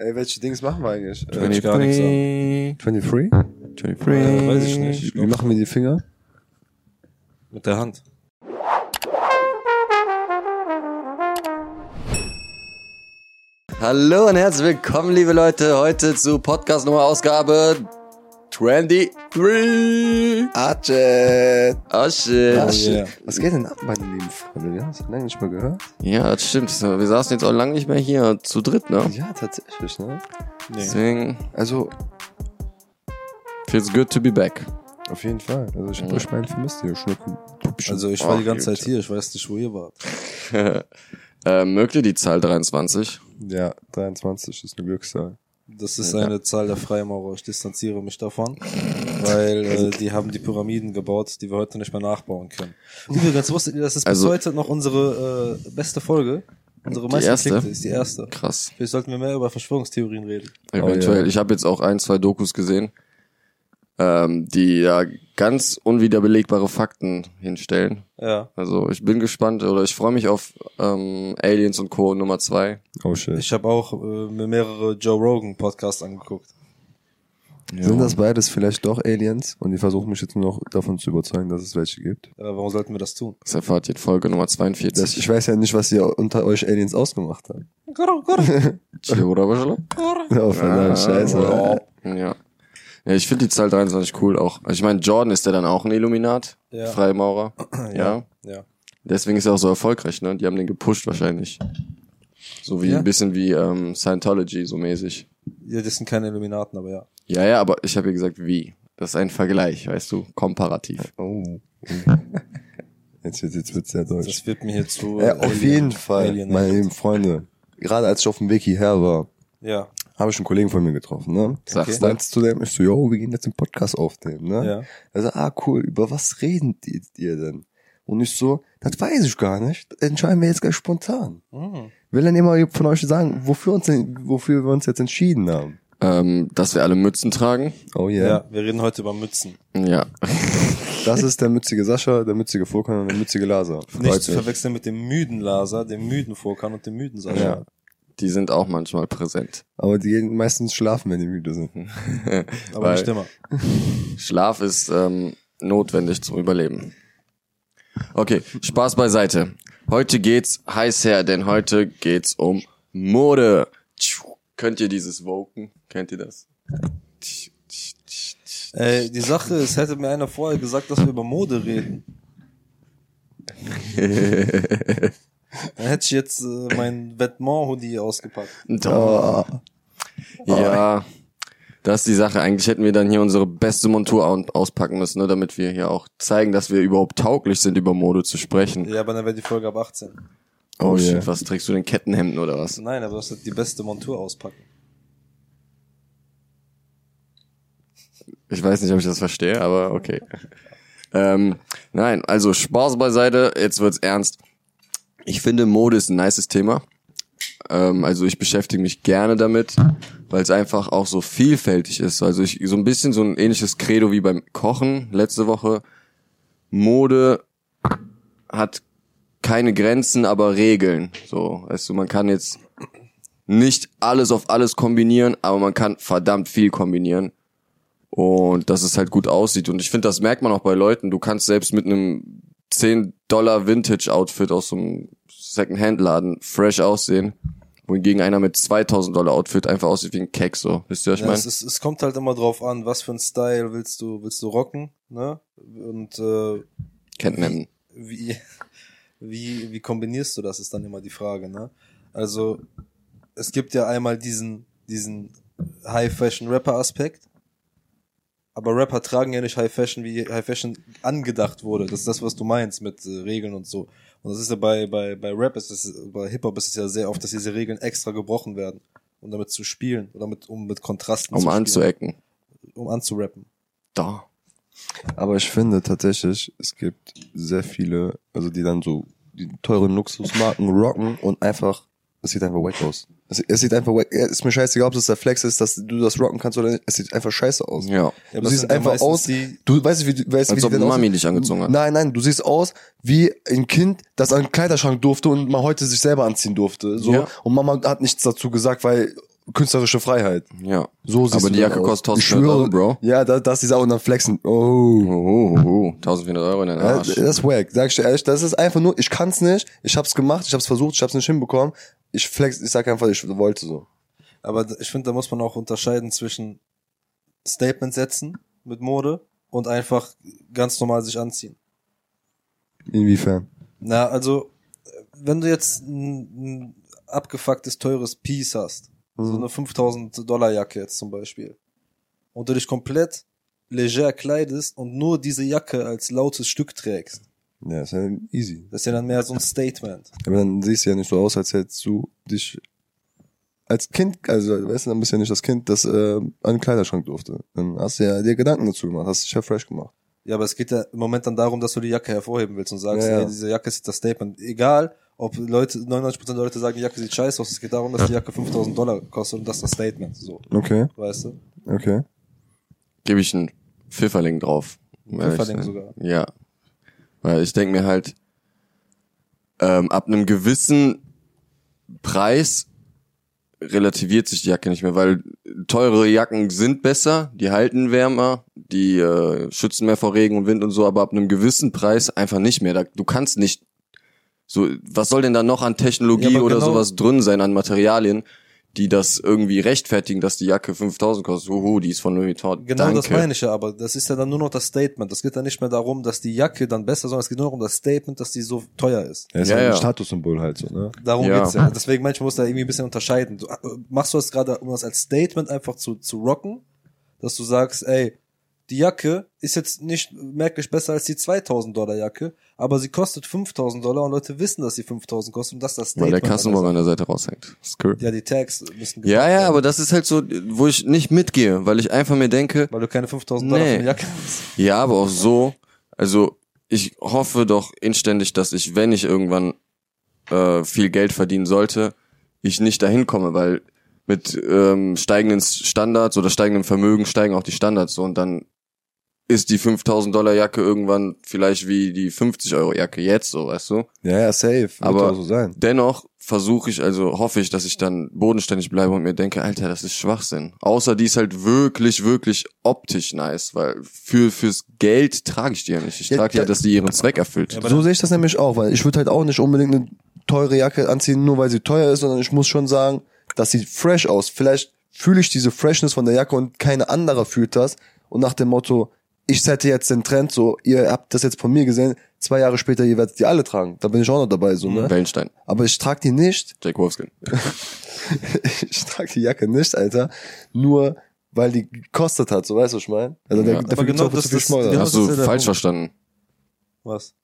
Ey, welche Dings machen wir eigentlich? Äh, 23. gar nichts 23? 23. Äh, weiß ich nicht. Ich Wie machen wir die Finger? mit der Hand. Hallo und herzlich willkommen, liebe Leute, heute zu Podcast Nummer Ausgabe 23. Archet! Oh shit. Oh yeah. Was geht denn ab, meine lieben Freunde? Wir haben es lange nicht mehr gehört. Ja, das stimmt. Wir saßen jetzt auch lange nicht mehr hier zu dritt, ne? Ja, tatsächlich, ne? Nee. Deswegen Also, feels good to be back. auf jeden Fall. Also, ich hab Ja. euch meinen vermisst, ihr Schnucken. Also ich war die Ach, ganze Zeit hier, ich weiß nicht, wo ihr wart. äh, mögt ihr die Zahl 23? Ja, 23 ist eine Glückszahl. Das ist eine Zahl der Freimaurer. Ich distanziere mich davon, weil äh, die haben die Pyramiden gebaut, die wir heute nicht mehr nachbauen können. Übrigens, wusstet ihr, das ist Also- bis heute noch unsere äh, beste Folge? Unsere Die meistgeklickte erste? ist die erste. Krass. Vielleicht sollten wir mehr über Verschwörungstheorien reden. Eventuell. ja. Ich habe jetzt auch ein, zwei Dokus gesehen, ähm, die ja ganz unwiederbelegbare Fakten hinstellen. Ja. Also ich bin gespannt oder ich freue mich auf ähm, Aliens und Co. Nummer zwei. Oh shit. Ich habe auch äh, mir mehrere Joe Rogan Podcasts angeguckt. Sind das beides vielleicht doch Aliens? Und die versuchen mich jetzt nur noch davon zu überzeugen, dass es welche gibt. Äh, warum sollten wir das tun? Das erfahrt ihr in Folge Nummer 42. Das, ich weiß ja nicht, was ihr unter euch Aliens ausgemacht habt. Chihuahua. Oh, verdammt, Ah, scheiße. Ja. Ja, ich finde die Zahl 23 cool auch. Also ich meine, Jordan ist ja dann auch ein Illuminat, Ja. Freimaurer. ja. Ja. Deswegen ist er auch so erfolgreich, ne? Die haben den gepusht wahrscheinlich. So wie Ja. ein bisschen wie ähm, Scientology, so mäßig. Ja, das sind keine Illuminaten, aber ja. Ja, ja, aber ich habe ja gesagt, wie. Das ist ein Vergleich, weißt du, komparativ. Oh. Jetzt wird jetzt wird's sehr deutsch. Das wird mir hier zu. Ja, äh, auf jeden Fall, Alien- meine lieben Freunde. Gerade als ich auf dem Weg hierher war, Ja. Habe ich einen Kollegen von mir getroffen, ne? Sagst meinte zu dem, ich so, yo, wir gehen jetzt den Podcast aufnehmen, ne? Ja. Er so, ah, cool, über was reden die, ihr denn? Und ich so, das weiß ich gar nicht, entscheiden wir jetzt gleich spontan. Mhm. Will dann jemand von euch sagen, wofür, uns denn, wofür wir uns jetzt entschieden haben? Ähm, dass wir alle Mützen tragen. Oh Ja. yeah. wir reden heute über Mützen. Ja. Das ist der mützige Sascha, der mützige Furkan und der mützige Laser. Nicht zu verwechseln mit dem müden Laser, dem müden Vorkan und dem müden Sascha. Ja. Die sind auch manchmal präsent. Aber die gehen meistens schlafen, wenn die müde sind. Aber nicht immer. Schlaf ist ähm, notwendig zum Überleben. Okay, Spaß beiseite. Heute geht's heiß her, denn heute geht's um Mode. Könnt ihr dieses Woken? Kennt ihr das? Ey, die Sache ist, hätte mir einer vorher gesagt, dass wir über Mode reden. Dann hätte ich jetzt äh, mein Vêtement-Hoodie ausgepackt. Doch. Ja, das ist die Sache. Eigentlich hätten wir dann hier unsere beste Montur au- auspacken müssen, ne, damit wir hier auch zeigen, dass wir überhaupt tauglich sind, über Mode zu sprechen. Ja, aber dann wäre die Folge ab 18. Oh, Oh shit, yeah. was trägst du denn Kettenhemden oder was? Nein, aber du hast die beste Montur auspacken. Ich weiß nicht, ob ich das verstehe, aber okay. Ähm, nein, also Spaß beiseite, jetzt wird's ernst. Ich finde, Mode ist ein nices Thema. Ähm, also ich beschäftige mich gerne damit, weil es einfach auch so vielfältig ist. Also ich so ein bisschen so ein ähnliches Credo wie beim Kochen letzte Woche. Mode hat keine Grenzen, aber Regeln. So, du, man kann jetzt nicht alles auf alles kombinieren, aber man kann verdammt viel kombinieren und dass es halt gut aussieht. Und ich finde, das merkt man auch bei Leuten. Du kannst selbst mit einem 10 Dollar Vintage-Outfit aus so einem Second-Hand-Laden fresh aussehen, wohingegen einer mit 2000 Dollar Outfit einfach aussieht wie ein Keck, so. Wisst ihr, was ich Ja, meine? es, ist, es kommt halt immer drauf an, was für ein Style willst du, willst du rocken, ne? Und äh, Kettenhemden. wie, wie, wie kombinierst du das, ist dann immer die Frage, ne? Also, es gibt ja einmal diesen, diesen High-Fashion-Rapper-Aspekt. Aber Rapper tragen ja nicht High Fashion, wie High Fashion angedacht wurde. Das ist das, was du meinst mit äh, Regeln und so. Und das ist ja bei, bei, bei Rap, ist es, bei Hip-Hop ist es ja sehr oft, dass diese Regeln extra gebrochen werden. Um damit zu spielen. Oder mit, um mit Kontrasten Um zu spielen. anzuecken. Um anzurappen. Da. Aber ich finde tatsächlich, es gibt sehr viele, also die dann so die teuren Luxusmarken rocken und einfach, es sieht einfach wack aus. Es, es sieht einfach wack, ja, ist mir scheißegal, ob es der Flex ist, dass du das rocken kannst oder nicht, es sieht einfach scheiße aus. Ja. Ja, Du das siehst einfach aus, die- du weißt, wie, du- weißt, Als wie ob die Mami dich angezogen hat. Nein, nein, du siehst aus wie ein Kind, das an den Kleiderschrank durfte und mal heute sich selber anziehen durfte. So. Ja. Und Mama hat nichts dazu gesagt, weil künstlerische Freiheit. Ja. So siehst Aber die Jacke kostet Ich 1500 Euro, Bro. Ja, da, das ist auch und dann flexen. Oh. Oh, oh, oh, 1400 Euro in den Ja, Arsch. das ist wack. Sag ich dir ehrlich, das ist einfach nur, ich kann's nicht, ich hab's gemacht, ich hab's versucht, ich hab's nicht hinbekommen. Ich flex, ich sag einfach, ich wollte so. Aber ich finde, da muss man auch unterscheiden zwischen Statement setzen mit Mode und einfach ganz normal sich anziehen. Inwiefern? Na, also, wenn du jetzt ein, ein abgefucktes, teures Piece hast, so eine 5000 Dollar Jacke jetzt zum Beispiel, und du dich komplett leger kleidest und nur diese Jacke als lautes Stück trägst, Ja, ist ja easy. das ist ja dann mehr so ein Statement. Aber dann siehst du ja nicht so aus, als hättest du dich als Kind, also weißt du, dann bist du ja nicht das Kind, das äh, an den Kleiderschrank durfte. Dann hast du ja dir Gedanken dazu gemacht, hast dich ja fresh gemacht. Ja, aber es geht ja im Moment dann darum, dass du die Jacke hervorheben willst und sagst, Ja, ja. ey, diese Jacke ist das Statement. Egal, ob Leute, 99% der Leute sagen, die Jacke sieht scheiße aus, es geht darum, dass die Jacke 5000 Dollar kostet und das ist das Statement. So, Okay, weißt du? okay. Gebe ich einen Pfifferling drauf. um Pfifferling sogar. Ja. Weil ich denke mir halt, ähm, ab einem gewissen Preis relativiert sich die Jacke nicht mehr, weil teure Jacken sind besser, die halten wärmer, die äh, schützen mehr vor Regen und Wind und so, aber ab einem gewissen Preis einfach nicht mehr. Da, du kannst nicht so, was soll denn da noch an Technologie Ja, oder genau- sowas drin sein, an Materialien, die das irgendwie rechtfertigen, dass die Jacke 5000 kostet. Uhu, die ist von Louis Vuitton. Genau Danke. das meine ich ja, aber das ist ja dann nur noch das Statement. Das geht dann nicht mehr darum, dass die Jacke dann besser, sondern es geht nur noch um das Statement, dass die so teuer ist. Ja, ist Ja, ja, ein ja. Statussymbol halt so, ne? Darum Ja. geht's ja. Deswegen manchmal muss da irgendwie ein bisschen unterscheiden. Du, äh, machst du das gerade, um das als Statement einfach zu, zu rocken, dass du sagst, ey, die Jacke ist jetzt nicht merklich besser als die 2000 Dollar Jacke, aber sie kostet 5000 Dollar und Leute wissen, dass sie 5000 kostet und das ist das Weil Statement. der Kassenbon an der Seite raushängt. Cool. Ja, die Tags müssen Ja, ja, werden, aber das ist halt so, wo ich nicht mitgehe, weil ich einfach mir denke, Weil du keine 5000 Dollar Nee. für eine Jacke hast. ja, aber auch so, also ich hoffe doch inständig, dass ich, wenn ich irgendwann äh, viel Geld verdienen sollte, ich nicht dahin komme, weil mit ähm, steigenden Standards oder steigendem Vermögen steigen auch die Standards so und dann ist die 5000 Dollar Jacke irgendwann vielleicht wie die 50 Euro Jacke jetzt so, weißt du? Ja, ja, safe. Aber so sein. dennoch versuche ich, also hoffe ich, dass ich dann bodenständig bleibe und mir denke, Alter, das ist Schwachsinn. Außer die ist halt wirklich, wirklich optisch nice, weil für fürs Geld trage ich die ja nicht. Ich Ja, trage ja, da- dass die ihren Zweck erfüllt. So sehe ich das nämlich auch, weil ich würde halt auch nicht unbedingt eine teure Jacke anziehen, nur weil sie teuer ist, sondern ich muss schon sagen, das sieht fresh aus. Vielleicht fühle ich diese Freshness von der Jacke und keine andere fühlt das. Und nach dem Motto, ich sette jetzt den Trend so, ihr habt das jetzt von mir gesehen, zwei Jahre später, ihr werdet die alle tragen. Da bin ich auch noch dabei, so, ne? Wellenstein, Aber ich trage die nicht, Jake Wolfskin. ich trage die Jacke nicht, Alter, nur weil die gekostet hat, so weißt du, was ich meine? Also Ja. da, dafür genau das zu viel ist- Schmolder. genau Hast das du der falsch Punkt. verstanden. Was?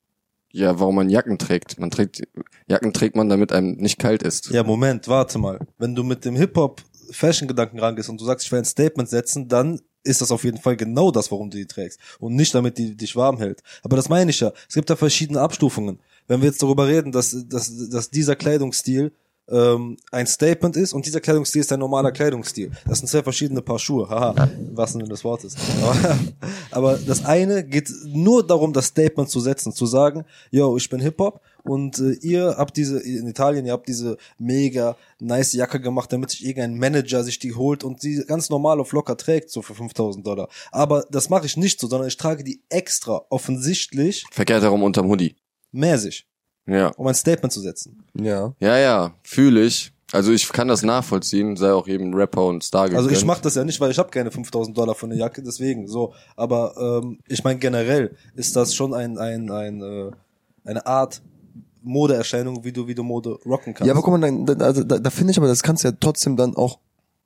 Ja, warum man Jacken trägt. Man trägt, Jacken trägt man, damit einem nicht kalt ist. Ja, Moment, warte mal. Wenn du mit dem Hip-Hop-Fashion-Gedanken rangehst und du sagst, ich will ein Statement setzen, dann ist das auf jeden Fall genau das, warum du die trägst. Und nicht damit die dich warm hält. Aber das meine ich ja. Es gibt da verschiedene Abstufungen. Wenn wir jetzt darüber reden, dass, dass, dass dieser Kleidungsstil ähm, ein Statement ist und dieser Kleidungsstil ist ein normaler Kleidungsstil. Das sind zwei verschiedene Paar Schuhe. Haha, im wahrsten Sinne des Wortes. Aber, aber das eine geht nur darum, das Statement zu setzen, zu sagen, yo, ich bin Hip-Hop und äh, ihr habt diese, in Italien, ihr habt diese mega nice Jacke gemacht, damit sich irgendein Manager sich die holt und die ganz normal auf locker trägt, so für 5000 Dollar. Aber das mache ich nicht so, sondern ich trage die extra offensichtlich Verkehrt herum unterm Hoodie. mäßig, Ja. um ein Statement zu setzen. Ja. Ja, ja, fühle ich. Also ich kann das nachvollziehen, sei auch jedem Rapper und Star Also ich gegönnt. mache das ja nicht, weil ich habe keine 5000 Dollar für eine Jacke, deswegen so. Aber ähm, ich meine generell ist das schon ein ein ein äh, eine Art Modeerscheinung, wie du wie du Mode rocken kannst. Ja, aber guck mal, da, da, da, da finde ich aber, das kannst du ja trotzdem dann auch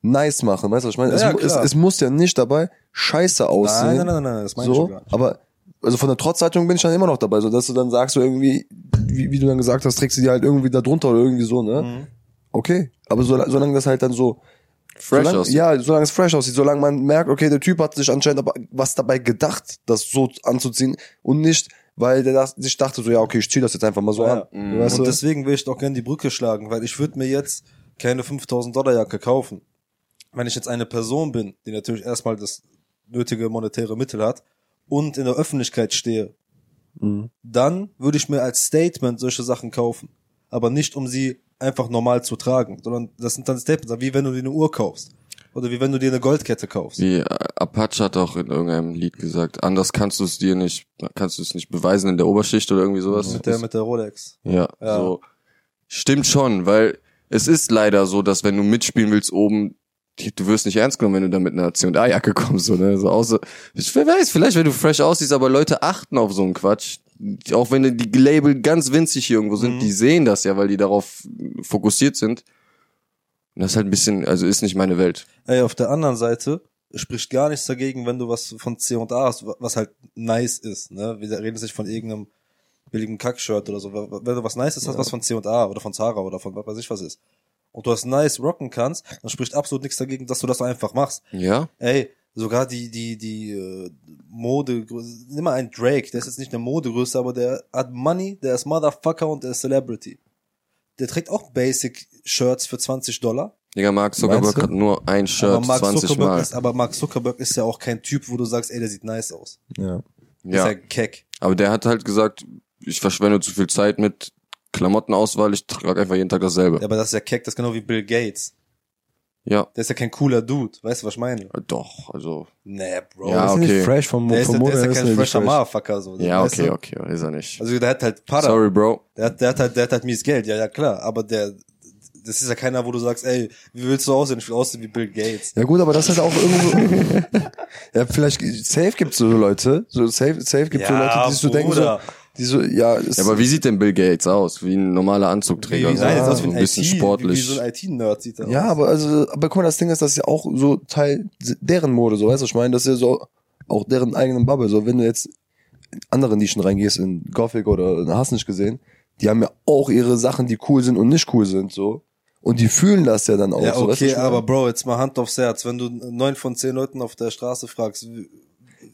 nice machen, weißt du, was ich meine? Ja, ja, es, mu- es, klar. es muss ja nicht dabei scheiße aussehen. nein, nein, nein, nein, das meine ich so, schon gar nicht. aber also von der Trotzhaltung bin ich dann immer noch dabei, so dass du dann sagst, so irgendwie, wie, wie du dann gesagt hast, trägst du die halt irgendwie da drunter oder irgendwie so, ne? Mhm. Okay, aber so, solange das halt dann so Fresh solange, aussieht. Ja, solange es fresh aussieht, solange man merkt, okay, der Typ hat sich anscheinend aber was dabei gedacht, das so anzuziehen und nicht, weil der das, sich dachte so, ja, okay, ich zieh das jetzt einfach mal so Ja. an. Du Weißt Und du? deswegen will ich doch gerne die Brücke schlagen, weil ich würde mir jetzt keine 5000 Dollar Jacke kaufen. Wenn ich jetzt eine Person bin, die natürlich erstmal das nötige monetäre Mittel hat und in der Öffentlichkeit stehe, Mhm. dann würde ich mir als Statement solche Sachen kaufen. Aber nicht um sie einfach normal zu tragen, sondern das sind dann Statements, wie wenn du dir eine Uhr kaufst. Oder wie wenn du dir eine Goldkette kaufst. Wie äh, Apache hat auch in irgendeinem Lied gesagt, anders kannst du es dir nicht, kannst du es nicht beweisen in der Oberschicht oder irgendwie sowas. Mit der, mit der Rolex. Ja, Ja. so. Stimmt schon, weil es ist leider so, dass wenn du mitspielen willst oben, du wirst nicht ernst genommen, wenn du da mit einer C&A-Jacke kommst, so, ne? So außer, ich weiß, vielleicht, wenn du fresh aussiehst, aber Leute achten auf so einen Quatsch. Auch wenn die Label ganz winzig hier irgendwo sind, Mhm. die sehen das ja, weil die darauf fokussiert sind. Und das ist halt ein bisschen, also ist nicht meine Welt. Ey, auf der anderen Seite spricht gar nichts dagegen, wenn du was von C und A hast, was halt nice ist, ne? Wir reden jetzt nicht von irgendeinem billigen Kackshirt oder so. Wenn du was Nices hast, was von C und A oder von Zara oder von was weiß ich was ist. Und du hast nice rocken kannst, dann spricht absolut nichts dagegen, dass du das einfach machst. Ja? Ey, sogar die, die, die äh, Mode, nimm mal einen Drake, der ist jetzt nicht eine Modegröße, aber der hat Money, der ist Motherfucker und der ist Celebrity. Der trägt auch Basic Shirts für 20 Dollar. Digga, Mark Zuckerberg hat nur ein Shirt aber Mark 20 Zuckerberg Mal. ist, aber Mark Zuckerberg ist ja auch kein Typ, wo du sagst, ey, der sieht nice aus. Ja. Ist Ja. ja keck. Aber der hat halt gesagt, ich verschwende zu viel Zeit mit Klamottenauswahl, ich trage einfach jeden Tag dasselbe. Ja, aber das ist ja keck, das ist genau wie Bill Gates. Ja, Der ist ja kein cooler Dude. Weißt du, was ich meine? äh, doch, also. Nee, Bro. Ja, ist okay. nicht fresh vom, Der ist, vom der ist ja kein fresher fresh. Motherfucker, so. Ja, okay, du? okay, ist er nicht. Also der hat halt Pada. Sorry, Bro. Der hat, der hat halt, der hat halt mies Geld, ja, ja, klar. Aber der, das ist ja keiner, wo du sagst, ey, wie willst du aussehen? Ich will aussehen wie Bill Gates. Ja gut, aber das ist halt auch irgendwo. ja, vielleicht safe gibt's so Leute, so safe, safe gibt's so Leute, die sich so denken so. Die so, ja, Ja, aber wie sieht denn Bill Gates aus? Wie ein normaler Wie, Anzugträger. wie so, nein, aus wie so ein, ein bisschen IT, sportlich. Wie so ein IT-Nerd sieht er ja, aus. aber also, aber guck mal, das Ding ist, das ist ja auch so Teil deren Mode, so weißt du, was ich meine, das ist ja so auch deren eigenen Bubble, so wenn du jetzt in andere Nischen reingehst, in Gothic oder in hast nicht gesehen, die haben ja auch ihre Sachen, die cool sind und nicht cool sind, so. Und die fühlen das ja dann auch. Ja, so, weißt du, okay, aber Bro, jetzt mal Hand aufs Herz. Wenn du neun von zehn Leuten auf der Straße fragst, wie-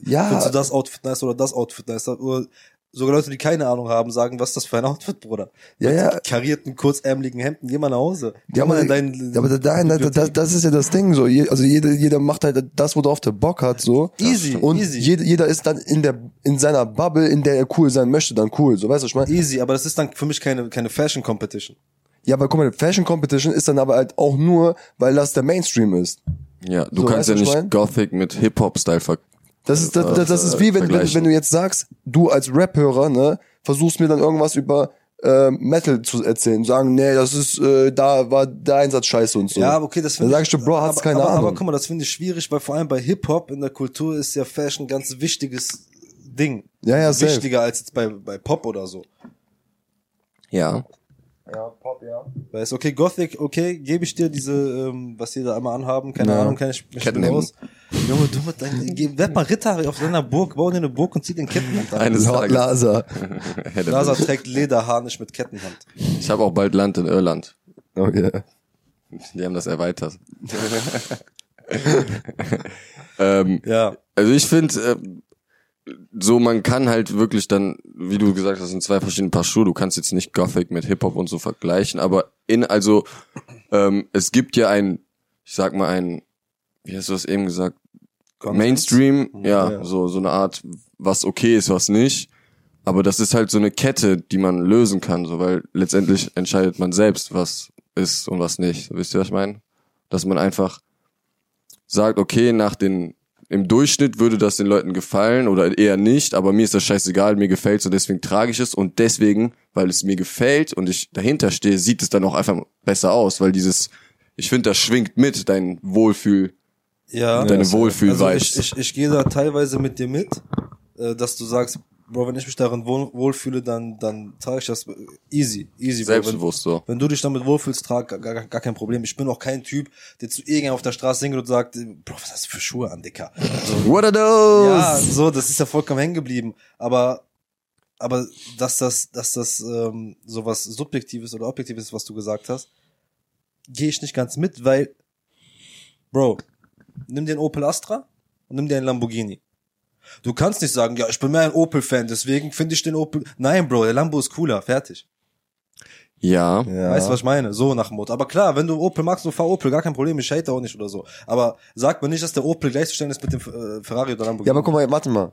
ja, findest du das Outfit nice oder das Outfit nice? Oder sogar Leute, die keine Ahnung haben, sagen, was ist das für ein Outfit, Bruder? Ja, Mit ja. karierten, kurzärmeligen Hemden, geh mal nach Hause. Geh Ja, mal aber, in dein, ja, aber da, da, da, das, das ist ja das Ding so. Also jeder, jeder macht halt das, worauf der Bock hat so. Easy, Und easy. Jeder, jeder ist dann in der in seiner Bubble, in der er cool sein möchte, dann cool. So weißt du, was ich meine? Easy, aber das ist dann für mich keine, keine Fashion Competition. Ja, aber guck mal, Fashion Competition ist dann aber halt auch nur, weil das der Mainstream ist. Ja, du So, kannst ja ich nicht mein? Gothic mit Hip-Hop-Style ver Das ist das, das, das ist äh, wie wenn, wenn, wenn du jetzt sagst, du als Rap-Hörer, ne, versuchst mir dann irgendwas über äh, Metal zu erzählen, sagen, nee, das ist äh, da war der Einsatz scheiße und so. Ja, aber okay, das Dann finde sagst du, Bro, hast aber, keine aber, Ahnung. Aber guck mal, das finde ich schwierig, weil vor allem bei Hip-Hop in der Kultur ist ja Fashion ein ganz wichtiges Ding. Ja, ja, safe. Wichtiger als jetzt bei, bei Pop oder so. Ja. Ja, Pop, ja. Weißt okay, Gothic, okay, gebe ich dir diese, ähm, was die da einmal anhaben, keine Ja. Ahnung, kann ich mich Kettenhemden. aus. Junge, du mit deinem, werd mal Ritter auf deiner Burg, bau dir eine Burg und zieh den Kettenhand an. Eines Lord Tages. Laser. Mich. trägt Lederharnisch mit Kettenhand. Ich habe auch bald Land in Irland. Oh yeah. Die haben das erweitert. ähm, Ja. also ich finde, äh, so man kann halt wirklich dann, wie du gesagt hast, sind zwei verschiedene Paar Schuhe. Du kannst jetzt nicht Gothic mit Hip Hop und so vergleichen, aber in also ähm, es gibt ja ein, ich sag mal ein, wie hast du das eben gesagt? Mainstream, ja, Ja. so so eine Art, was okay ist, was nicht. Aber das ist halt so eine Kette, die man lösen kann, so weil letztendlich entscheidet man selbst, was ist und was nicht. Wisst ihr, was ich meine? Dass man einfach sagt, okay, nach den im Durchschnitt würde das den Leuten gefallen oder eher nicht, aber mir ist das scheißegal, mir gefällt's und deswegen trage ich es und deswegen, weil es mir gefällt und ich dahinter stehe, sieht es dann auch einfach besser aus, weil dieses, ich finde, das schwingt mit, dein Wohlfühl, Ja. deine Also Wohlfühl-Vibes. ich, ich, ich gehe da teilweise mit dir mit, äh, dass du sagst, Bro, wenn ich mich darin wohl, wohlfühle, dann, dann trage ich das easy, easy. Selbstbewusst so. wenn du dich damit wohlfühlst, trag gar, gar, gar kein Problem. Ich bin auch kein Typ, der zu irgendjemandem auf der Straße singt und sagt, Bro, was hast du für Schuhe an, Dicker? So, What are those? ja, so, das ist ja vollkommen hängen geblieben. Aber, aber dass das, dass das ähm, sowas Subjektives oder Objektives ist, was du gesagt hast, gehe ich nicht ganz mit, weil, Bro, nimm dir einen Opel Astra und nimm dir einen Lamborghini. Du kannst nicht sagen, ja, ich bin mehr ein Opel-Fan, deswegen finde ich den Opel. Nein, Bro, der Lambo ist cooler, fertig. Ja. Ja. Weißt du, was ich meine? So nach dem Motto. Aber klar, wenn du Opel magst, du fahr Opel, gar kein Problem, ich hate auch nicht oder so. Aber sag mir nicht, dass der Opel gleichzustellen ist mit dem äh, Ferrari oder Lamborghini. Ja, aber guck mal, warte mal.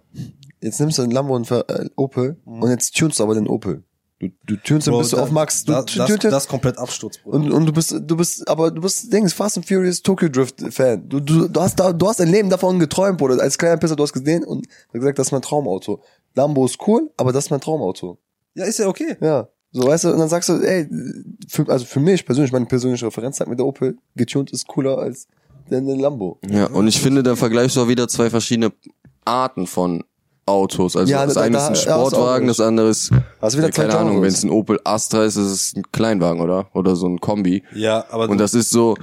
Jetzt nimmst du einen Lambo und Fer- äh, Opel Mhm. und jetzt tunst du aber den Opel. Du, du bist du da- auf Max. Du da, das, das ist komplett Absturz, Bro. und, und du bist, du bist, aber du bist, Dings, Fast and Furious Tokyo Drift Fan. Du, du, du hast da, du hast dein Leben davon geträumt, Bruder. Als kleiner Pisser, du hast gesehen und gesagt, das ist mein Traumauto. Lambo ist cool, aber das ist mein Traumauto. ja, ist ja okay. Ja. So, weißt du, und dann sagst du, ey, für, also für mich persönlich, meine persönliche Referenz sagt mir, der Opel getuned ist cooler als der, der Lambo. Ja, und ich finde, da vergleichst du auch wieder zwei verschiedene Arten von Autos. Also Ja, das da- eine da- ist ein Sportwagen, das andere ist, du wieder ja, keine Ahnung, wenn es ein Opel Astra ist, ist es ein Kleinwagen, oder? Oder so ein Kombi. Ja, aber Und das ist so,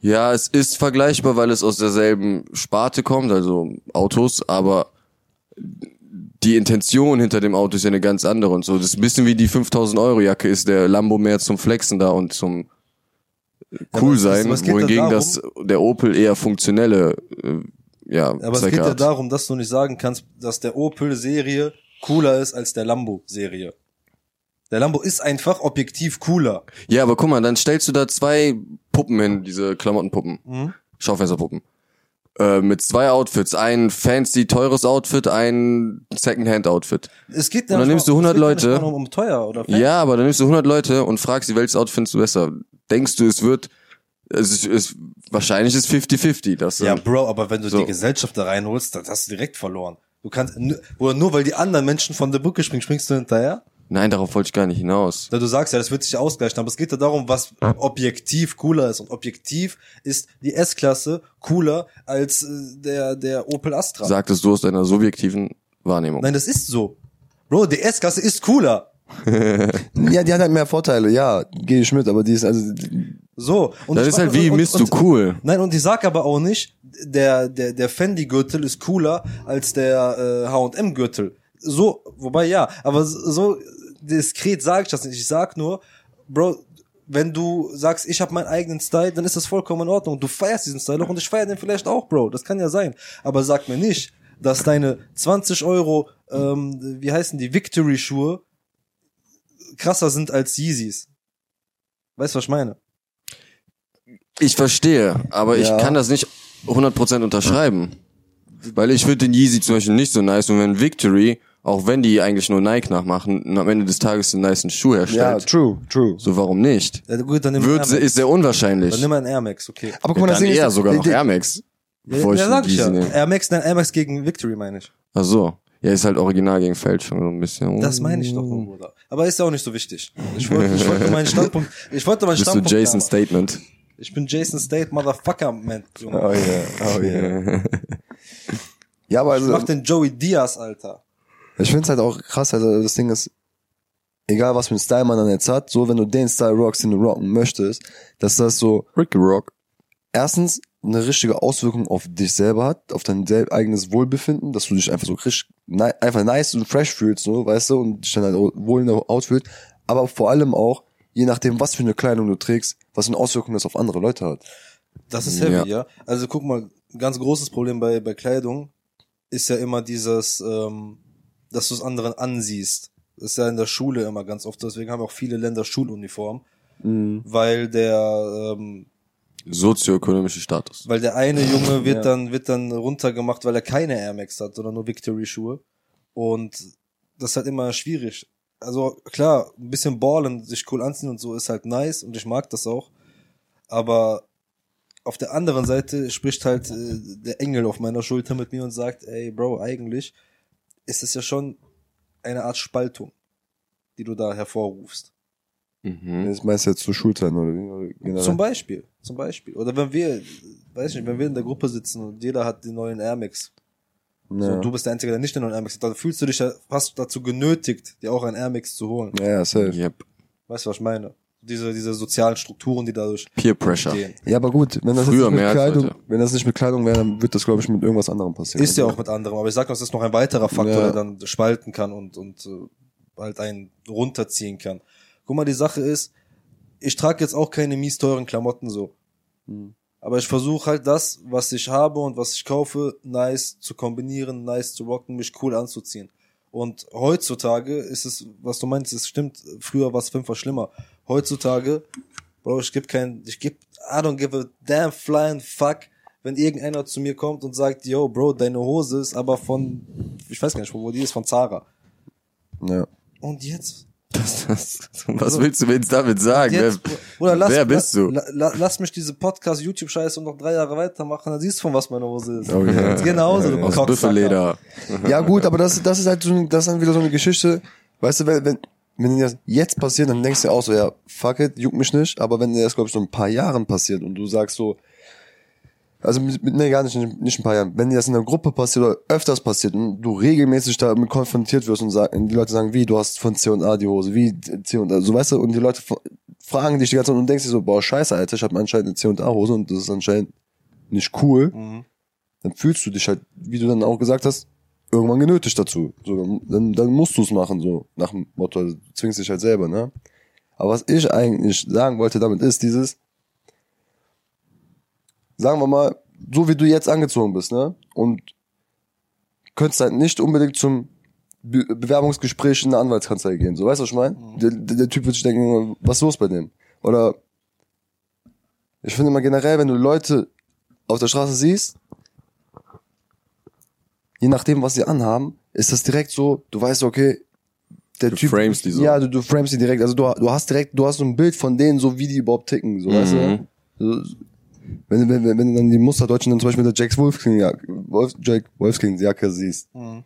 ja, es ist vergleichbar, weil es aus derselben Sparte kommt, also Autos, aber die Intention hinter dem Auto ist ja eine ganz andere und so. Das ist ein bisschen wie die 5000 Euro Jacke ist der Lambo mehr zum Flexen da und zum cool sein, ja wohingegen darum- das der Opel eher funktionelle äh, ja, Aber es geht ja darum, dass du nicht sagen kannst, dass der Opel-Serie cooler ist als der Lambo-Serie. Der Lambo ist einfach objektiv cooler. Ja, aber guck mal, dann stellst du da zwei Puppen hin, diese Klamottenpuppen, Mhm. Schaufensterpuppen. Äh, mit zwei Outfits, ein fancy teures Outfit, ein Secondhand-Outfit. Es geht Und dann nimmst du es 100 geht ja nicht Leute. Um, um teuer oder fancy. Ja, aber dann nimmst du 100 Leute und fragst sie, welches Outfit findest du besser? Denkst du, es wird, es ist, es, wahrscheinlich ist 50-50, das Ja, dann- Bro, aber wenn du So. die Gesellschaft da reinholst, dann hast du direkt verloren. Du kannst, oder nur weil die anderen Menschen von der Brücke springen, springst du hinterher? Nein, darauf wollte ich gar nicht hinaus. Da du sagst ja, das wird sich ausgleichen, aber es geht ja darum, was objektiv cooler ist. Und objektiv ist die S-Klasse cooler als äh, der, der Opel Astra. Sagtest du aus deiner subjektiven Wahrnehmung. Nein, das ist so. Bro, die S-Klasse ist cooler. Ja, die hat halt mehr Vorteile, ja, gehe ich mit, aber die ist, also, So. Und das ist halt wie, und- und- du cool. Nein, und ich sag aber auch nicht, der, der, der Fendi-Gürtel ist cooler als der äh, H&M-Gürtel. So, wobei ja, aber so diskret sage ich das nicht. Ich sag nur, Bro, wenn du sagst, ich habe meinen eigenen Style, dann ist das vollkommen in Ordnung. Du feierst diesen Style auch und ich feier den vielleicht auch, Bro. Das kann ja sein. Aber sag mir nicht, dass deine 20 Euro, ähm, wie heißen die, Victory-Schuhe krasser sind als Yeezys. Weißt du, was ich meine? Ich verstehe, aber ich Ja. kann das nicht 100% unterschreiben. Weil ich finde den Yeezy zum Beispiel nicht so nice und wenn Victory, auch wenn die eigentlich nur Nike nachmachen, am Ende des Tages einen niceen Schuh ja, herstellt. true, true. so warum nicht? Ja, gut, dann nimm Wird, Air Max. ist sehr unwahrscheinlich. Dann nimm mal einen Air Max, okay. Aber guck mal, das Dann Ding eher ist, sogar noch Air Max. Ja, Bevor ich ja, den sag ich ja. Yeezy nehme. Air Max, nein, Air Max gegen Victory meine ich. Ach so. Ja, ist halt original gegen Fälschung so ein bisschen. Das meine ich doch nur, Bruder. Aber ist ja auch nicht so wichtig. Ich wollte, ich wollte meinen Standpunkt, ich wollte meinen Bist du Standpunkt. Jason haben. Statement? Ich bin Jason State, Motherfucker, man, Junge. Oh yeah, oh yeah. ja, aber Ich also, mach den Joey Diaz, Alter. ich find's halt auch krass, also das Ding ist, egal was für einen Style man dann jetzt hat, so wenn du den Style rockst, den du rocken möchtest, dass das so Ricky Rock. erstens eine richtige Auswirkung auf dich selber hat, auf dein eigenes Wohlbefinden, dass du dich einfach so richtig, einfach nice und fresh fühlst, so, weißt du, und dich dann halt wohl in der Haut fühlst, aber vor allem auch, je nachdem, was für eine Kleidung du trägst, was eine Auswirkung das auf andere Leute hat. Das ist heavy, Ja. ja. Also guck mal, ein ganz großes Problem bei, bei Kleidung ist ja immer dieses, ähm, dass du es anderen ansiehst. Das ist ja in der Schule immer ganz oft, deswegen haben auch viele Länder Schuluniform, weil der, ähm, Sozioökonomischer Status. Weil der eine Junge wird Ja. dann, wird dann runtergemacht, weil er keine Air Max hat, sondern nur Victory-Schuhe. Und das ist halt immer schwierig. Also klar, ein bisschen ballen, sich cool anziehen und so ist halt nice und ich mag das auch. Aber auf der anderen Seite spricht halt äh, der Engel auf meiner Schulter mit mir und sagt, ey Bro, eigentlich ist es ja schon eine Art Spaltung, die du da hervorrufst. Mhm. Das meinst du jetzt zu Schulzeiten oder? Oder generell? Zum Beispiel, zum Beispiel. Oder wenn wir, weiß ich nicht, wenn wir in der Gruppe sitzen und jeder hat den neuen Air Max. So, ja. und du bist der Einzige, der nicht den neuen Air Max hat, dann fühlst du dich ja fast dazu genötigt, dir auch einen Air Max zu holen. ja, ja, safe. Yep. Weißt du, was ich meine? Diese, diese sozialen Strukturen, die dadurch Peer Pressure. entstehen. Ja, aber gut, wenn das Früher nicht mehr mit Kleidung, heute. wenn das nicht mit Kleidung wäre, dann wird das, glaube ich, mit irgendwas anderem passieren. Ist ja auch mit anderem, aber ich sag es ist noch ein weiterer Faktor, Ja. der dann spalten kann und, und äh, halt einen runterziehen kann. Guck mal, die Sache ist, ich trage jetzt auch keine mies teuren Klamotten so. Hm. Aber ich versuche halt das, was ich habe und was ich kaufe, nice zu kombinieren, nice zu rocken, mich cool anzuziehen. Und heutzutage ist es, was du meinst, es stimmt, früher war es fünfmal schlimmer. Heutzutage, Bro, ich geb kein, ich geb, I don't give a damn flying fuck, wenn irgendeiner zu mir kommt und sagt, yo, Bro, deine Hose ist aber von, ich weiß gar nicht, wo die ist, von Zara. Ja. Und jetzt Das, das, was willst du mir jetzt damit sagen? Jetzt, wer, lass, wer bist du? La, la, lass mich diese Podcast, YouTube-Scheiße und noch drei Jahre weitermachen, dann siehst du von was meine Hose ist. Okay. Jetzt Geh nach Hause, du Aus. Büffelleder. Ja gut, aber das, das ist halt so, das ist dann wieder so eine Geschichte. Weißt du, wenn, wenn, wenn das jetzt passiert, dann denkst du auch so, ja, fuck it, juckt mich nicht. Aber wenn das, glaube ich, so ein paar Jahren passiert und du sagst so, also mit, mit nee, gar nicht, nicht ein paar Jahren, wenn dir das in einer Gruppe passiert oder öfters passiert und du regelmäßig damit konfrontiert wirst und sagen, die Leute sagen, wie, du hast von C und A die Hose, wie C und A, so weißt du, und die Leute fragen dich die ganze Zeit und denkst dir so, boah, scheiße, Alter, ich habe anscheinend eine C und A Hose und das ist anscheinend nicht cool Mhm. dann fühlst du dich halt, wie du dann auch gesagt hast, irgendwann genötigt dazu. So, dann, dann musst du es machen, so nach dem Motto, also, du zwingst dich halt selber, ne? Aber was ich eigentlich sagen wollte damit ist dieses, sagen wir mal, so wie du jetzt angezogen bist, ne? Und könntest halt nicht unbedingt zum Be Bewerbungsgespräch in eine Anwaltskanzlei gehen. So, weißt du, was ich meine? Der, der, der Typ wird sich denken, was ist los bei dem? Oder ich finde immer generell, wenn du Leute auf der Straße siehst, je nachdem, was sie anhaben, ist das direkt so, du weißt, okay, der Du Typ. framest die so. Ja, du, du framest die direkt. Also du, du hast direkt, du hast so ein Bild von denen, so wie die überhaupt ticken, so, weißt Mhm. du? So, wenn, wenn, wenn, wenn du dann die Musterdeutschen dann zum Beispiel mit der Jacks Wolfskin Jacke, Wolf, Jack Wolfskin Jacke siehst. Mhm.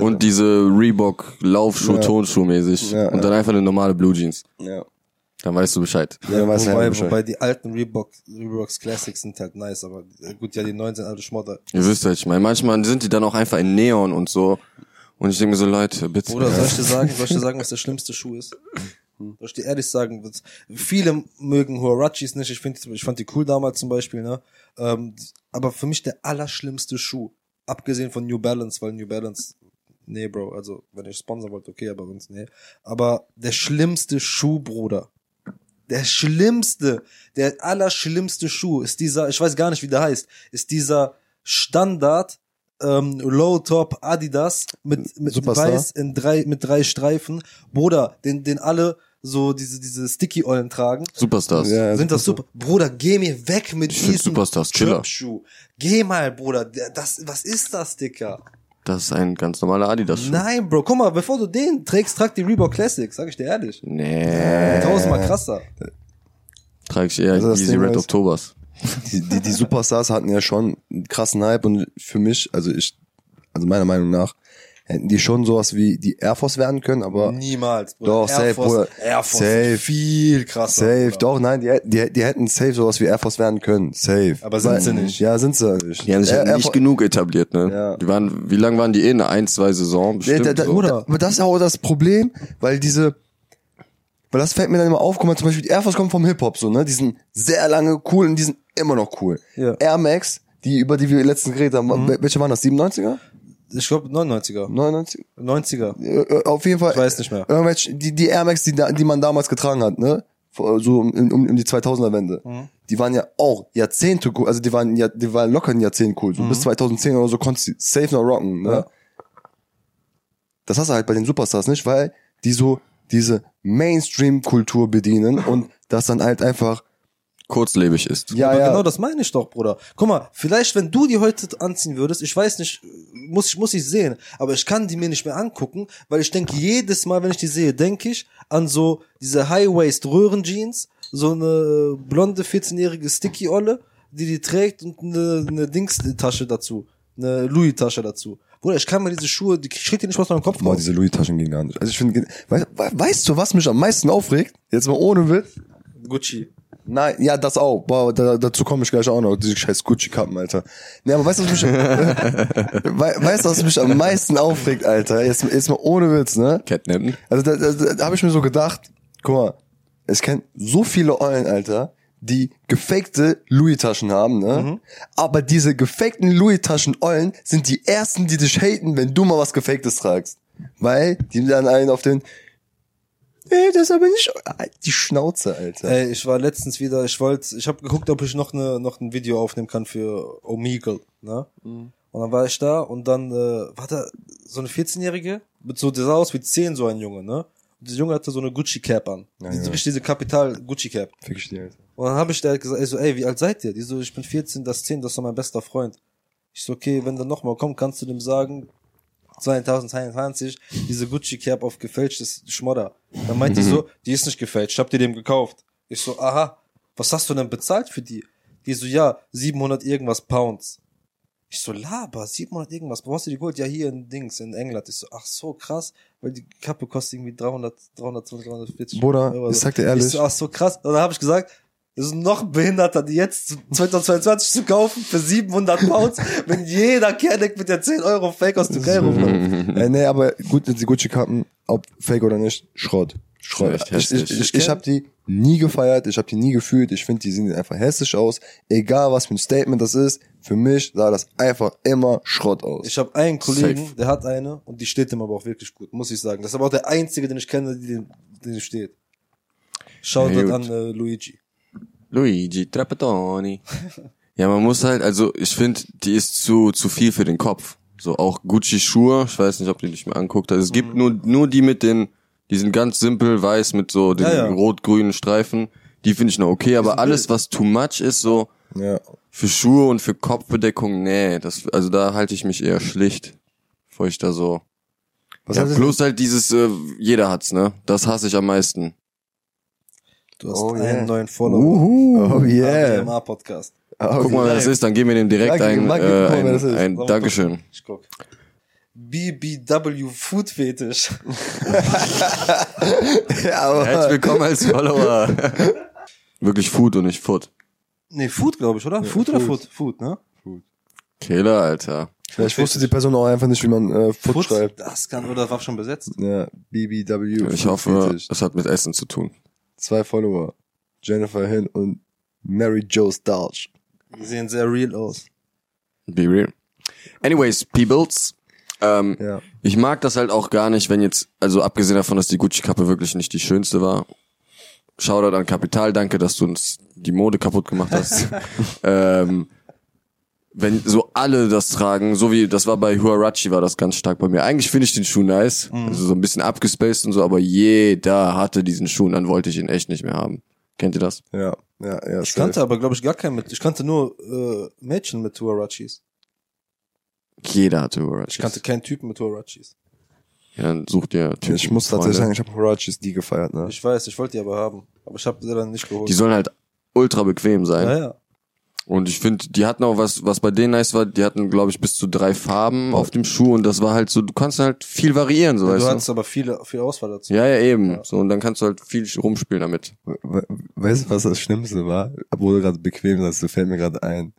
Und diese Reebok Laufschuh, Ja. Tonschuh mäßig. Ja, und dann einfach eine normale Blue Jeans. Ja. Dann weißt du Bescheid. Ja, dann weißt du wobei, ja Bescheid. wobei die alten Reebok, Reeboks Classics sind halt nice, aber äh, gut, ja, die neuen sind alle Schmotter. Ihr wisst ja, ich meine, manchmal sind die dann auch einfach in Neon und so. Und ich denke mir so, Leute, bitte. Oder soll ich dir sagen, soll ich dir sagen, was der schlimmste Schuh ist? Soll ich dir ehrlich sagen, viele mögen Huarachis nicht, ich finde, ich fand die cool damals zum Beispiel, ne? Ähm, aber für mich der allerschlimmste Schuh, abgesehen von New Balance, weil New Balance, nee, Bro, also, wenn ich sponsor wollt, okay, aber sonst, nee. Aber der schlimmste Schuh, Bruder, der schlimmste, der allerschlimmste Schuh ist dieser, ich weiß gar nicht, wie der heißt, ist dieser Standard ähm, Low Top Adidas mit mit Superstar? weiß in drei mit drei Streifen, Bruder, den den alle so diese diese Sticky Eulen tragen. Superstars. Ja, Sind das super? Bruder, geh mir weg mit Ich diesem Superstars chiller. Schuh. Geh mal, Bruder, der- das was ist das, Dicker? Das ist ein ganz normaler Adidas-Schuh. Nein, Bro, guck mal, bevor du den trägst, trag die Reebok Classics, sag ich dir ehrlich. Nee. Tausendmal krasser. Trage ich eher Also das Easy Ding Red ist- Octobers. die, die, die Superstars hatten ja schon einen krassen Hype und für mich, also ich, also meiner Meinung nach, hätten die schon sowas wie die Air Force werden können, aber Niemals, Bruder. Doch, safe, Bruder. Air Force Safe. viel krasser. safe, Bruder. doch, nein, die, hätten- die, die hätten safe sowas wie Air Force werden können, safe. Aber sind Weil- sie nicht. Ja, sind sie nicht. Die haben sich Air- halt Air nicht Force- genug etabliert, ne? Ja. Die waren, wie lang waren die in? Ein, zwei Saison Nee, bestimmt. da, da, so. Bruder. da, aber das ist auch das Problem, weil diese, weil das fällt mir dann immer auf, guck mal, zum Beispiel die Air Force kommen vom Hip-Hop, so, ne, die sind sehr lange cool und die sind immer noch cool. Ja. Air Max, die, über die wir letztens geredet haben, Mhm. wel- welche waren das, 97er? Ich glaube 99er. 99? 90er. Äh, äh, Auf jeden Fall. Ich weiß nicht mehr. Irgendwelche, die, die Air Max, die, die man damals getragen hat, ne? So um, um, um die 2000er Wende. Mhm. Die waren ja auch Jahrzehnte cool, also die waren ja, die waren locker ein Jahrzehnt cool. So bis 2010 oder so konntest du safe noch rocken, ne? Mhm. Ja. Das hast du halt bei den Superstars nicht, weil die so diese Mainstream-Kultur bedienen und das dann halt einfach, Kurzlebig ist. ja, Aber ja. genau das meine ich doch, Bruder. Guck mal, vielleicht wenn du die heute anziehen würdest, ich weiß nicht, muss ich muss ich sehen, aber ich kann die mir nicht mehr angucken, weil ich denke jedes Mal, wenn ich die sehe, denke ich an so diese High Waist Röhrenjeans, so eine blonde 14-jährige Sticky Olle, die die trägt und eine, eine Dings Tasche dazu, eine Louis Tasche dazu. Bruder, ich kann mir diese Schuhe, die kriegt die nicht aus meinem Kopf Boah, diese Louis-Taschen gehen gar nicht. Also ich finde, weißt, weißt du, was mich am meisten aufregt? Jetzt mal ohne Witz. Gucci. Nein, ja, das auch. Boah, da, dazu komme ich gleich auch noch. Diese scheiß Gucci-Kappen, Alter. Nee, aber weißt du, was mich, wei- weißt du, was mich am meisten aufregt, Alter? Jetzt, jetzt mal ohne Witz, ne? Catnappen. Also da, da, da, habe ich mir so gedacht, guck mal, es kennt so viele Eulen, Alter, die gefakte Louis-Taschen haben, ne? Aber diese gefakten Louis-Taschen-Eulen sind die ersten, die dich haten, wenn du mal was Gefaktes tragst. Weil die dann einen auf den Ey, das ist aber nicht die Schnauze, Alter. Ey, ich war letztens wieder, ich wollte, ich habe geguckt, ob ich noch eine noch ein Video aufnehmen kann für Omegle, ne? Und dann war ich da und dann äh, war da so eine 14-jährige mit so der sah aus wie 10 so ein Junge, ne? Und dieser Junge hatte so eine Gucci Cap an. Ja, diese ja. richtig diese Kapital Gucci Cap. Fick dir, Alter. Und dann habe ich da gesagt, ey, so, ey, wie alt seid ihr? Die so, ich bin 14, das 10, das ist doch mein bester Freund. Ich so, okay, wenn der nochmal kommt, kannst du dem sagen, 2022 diese Gucci Cap auf gefälschtes Schmodder. Dann meint die so, die ist nicht gefälscht, ich hab dir dem gekauft. Ich so, aha, was hast du denn bezahlt für die? Die so, ja, 700 irgendwas Pounds. Ich so, laber, 700 irgendwas, wo hast du die geholt? Ja, hier in Dings, in England. Ich so, ach so, krass, weil die Kappe kostet irgendwie 300, 320, 340 Bruder, Euro. ich sag dir ehrlich. Ich so, ach so, krass. Und dann habe ich gesagt, ist noch behinderter, die jetzt 2022 zu kaufen für 700 Pounds, wenn jeder Kernick mit der 10 Euro Fake aus Türkei rumläuft. äh, nee, aber gut, die Gucci-Kappen, ob fake oder nicht, Schrott. Schrott. Echt Ich, ich, hässlich. ich, ich habe die nie gefeiert, ich habe die nie gefühlt, ich finde, die sehen einfach hässlich aus. Egal, was für ein Statement das ist, für mich sah das einfach immer Schrott aus. Ich habe einen Kollegen, Safe. der hat eine und die steht ihm aber auch wirklich gut, muss ich sagen. Das ist aber auch der einzige, den ich kenne, die den, den steht. Schaut Ja, an äh, Luigi. Luigi Trapattoni. ja, man muss halt, also ich finde, die ist zu, zu viel für den Kopf. So auch Gucci-Schuhe, ich weiß nicht, ob du dich mal anguckt hast. Es gibt Mhm. nur, nur die mit den, die sind ganz simpel weiß mit so den Ja, ja. rot-grünen Streifen. Die finde ich noch okay, aber alles, was too much ist, so ja. für Schuhe und für Kopfbedeckung, nee, das, also da halte ich mich eher schlicht, bevor ich da so. Was ja, bloß halt dieses, äh, jeder hat's, ne? Das hasse ich am meisten. Du hast Oh, einen yeah. neuen Follower. Uhu, oh yeah. ADMA Podcast. Oh, Guck mal, wer das ist, dann geben wir dem direkt Danke, ein, äh, mal, ein, ein mal Dankeschön. Ich guck. BBW Food Fetisch. ja, aber Herzlich willkommen als Follower. Wirklich Food und nicht Foot. Nee, Food, glaube ich, oder? Food oder Food? Food, ne? Kehler, Alter. vielleicht wusste die Person auch einfach nicht, wie man äh, Foot schreibt. Das kann, oder war schon besetzt. Ja, BBW. Ich Food hoffe, Fetish. das hat mit Essen zu tun. Zwei Follower. Jennifer Hin und Mary Jo Starch. Die sehen sehr real aus. Be real. Anyways, Peoples. Ähm, Ja. Ich mag das halt auch gar nicht, wenn jetzt, also abgesehen davon, dass die Gucci-Kappe wirklich nicht die schönste war. Shoutout an Kapital, danke, dass du uns die Mode kaputt gemacht hast. ähm, wenn so alle das tragen, so wie das war bei Huarachi, war das ganz stark bei mir. Eigentlich finde ich den Schuh nice, also so ein bisschen abgespaced und so, aber jeder hatte diesen Schuh und dann wollte ich ihn echt nicht mehr haben. Kennt ihr das? Ja, ja, ja. Ich kannte aber, glaube ich, gar keinen mit. Ich kannte nur äh, Mädchen mit Huarachis. Jeder hatte Huarachi. Ich kannte keinen Typen mit Huarachis. Ja, dann sucht ihr Typen, Ich muss tatsächlich sagen, ich habe Horachis die gefeiert, ne? Ich weiß, ich wollte die aber haben. Aber ich habe sie dann nicht geholt. Die sollen halt ultra bequem sein. ja, ja. Und ich finde, die hatten auch was, was bei denen nice war, die hatten, glaube ich, bis zu drei Farben auf dem Schuh und das war halt so, du kannst halt viel variieren, so Du weißt hattest aber viele, viel Auswahl dazu. du. Ja, ja, eben. So, und dann kannst du halt viel rumspielen damit. We- Weißt du, was das Schlimmste war? Wo du gerade bequem sagst, du fällt mir gerade ein.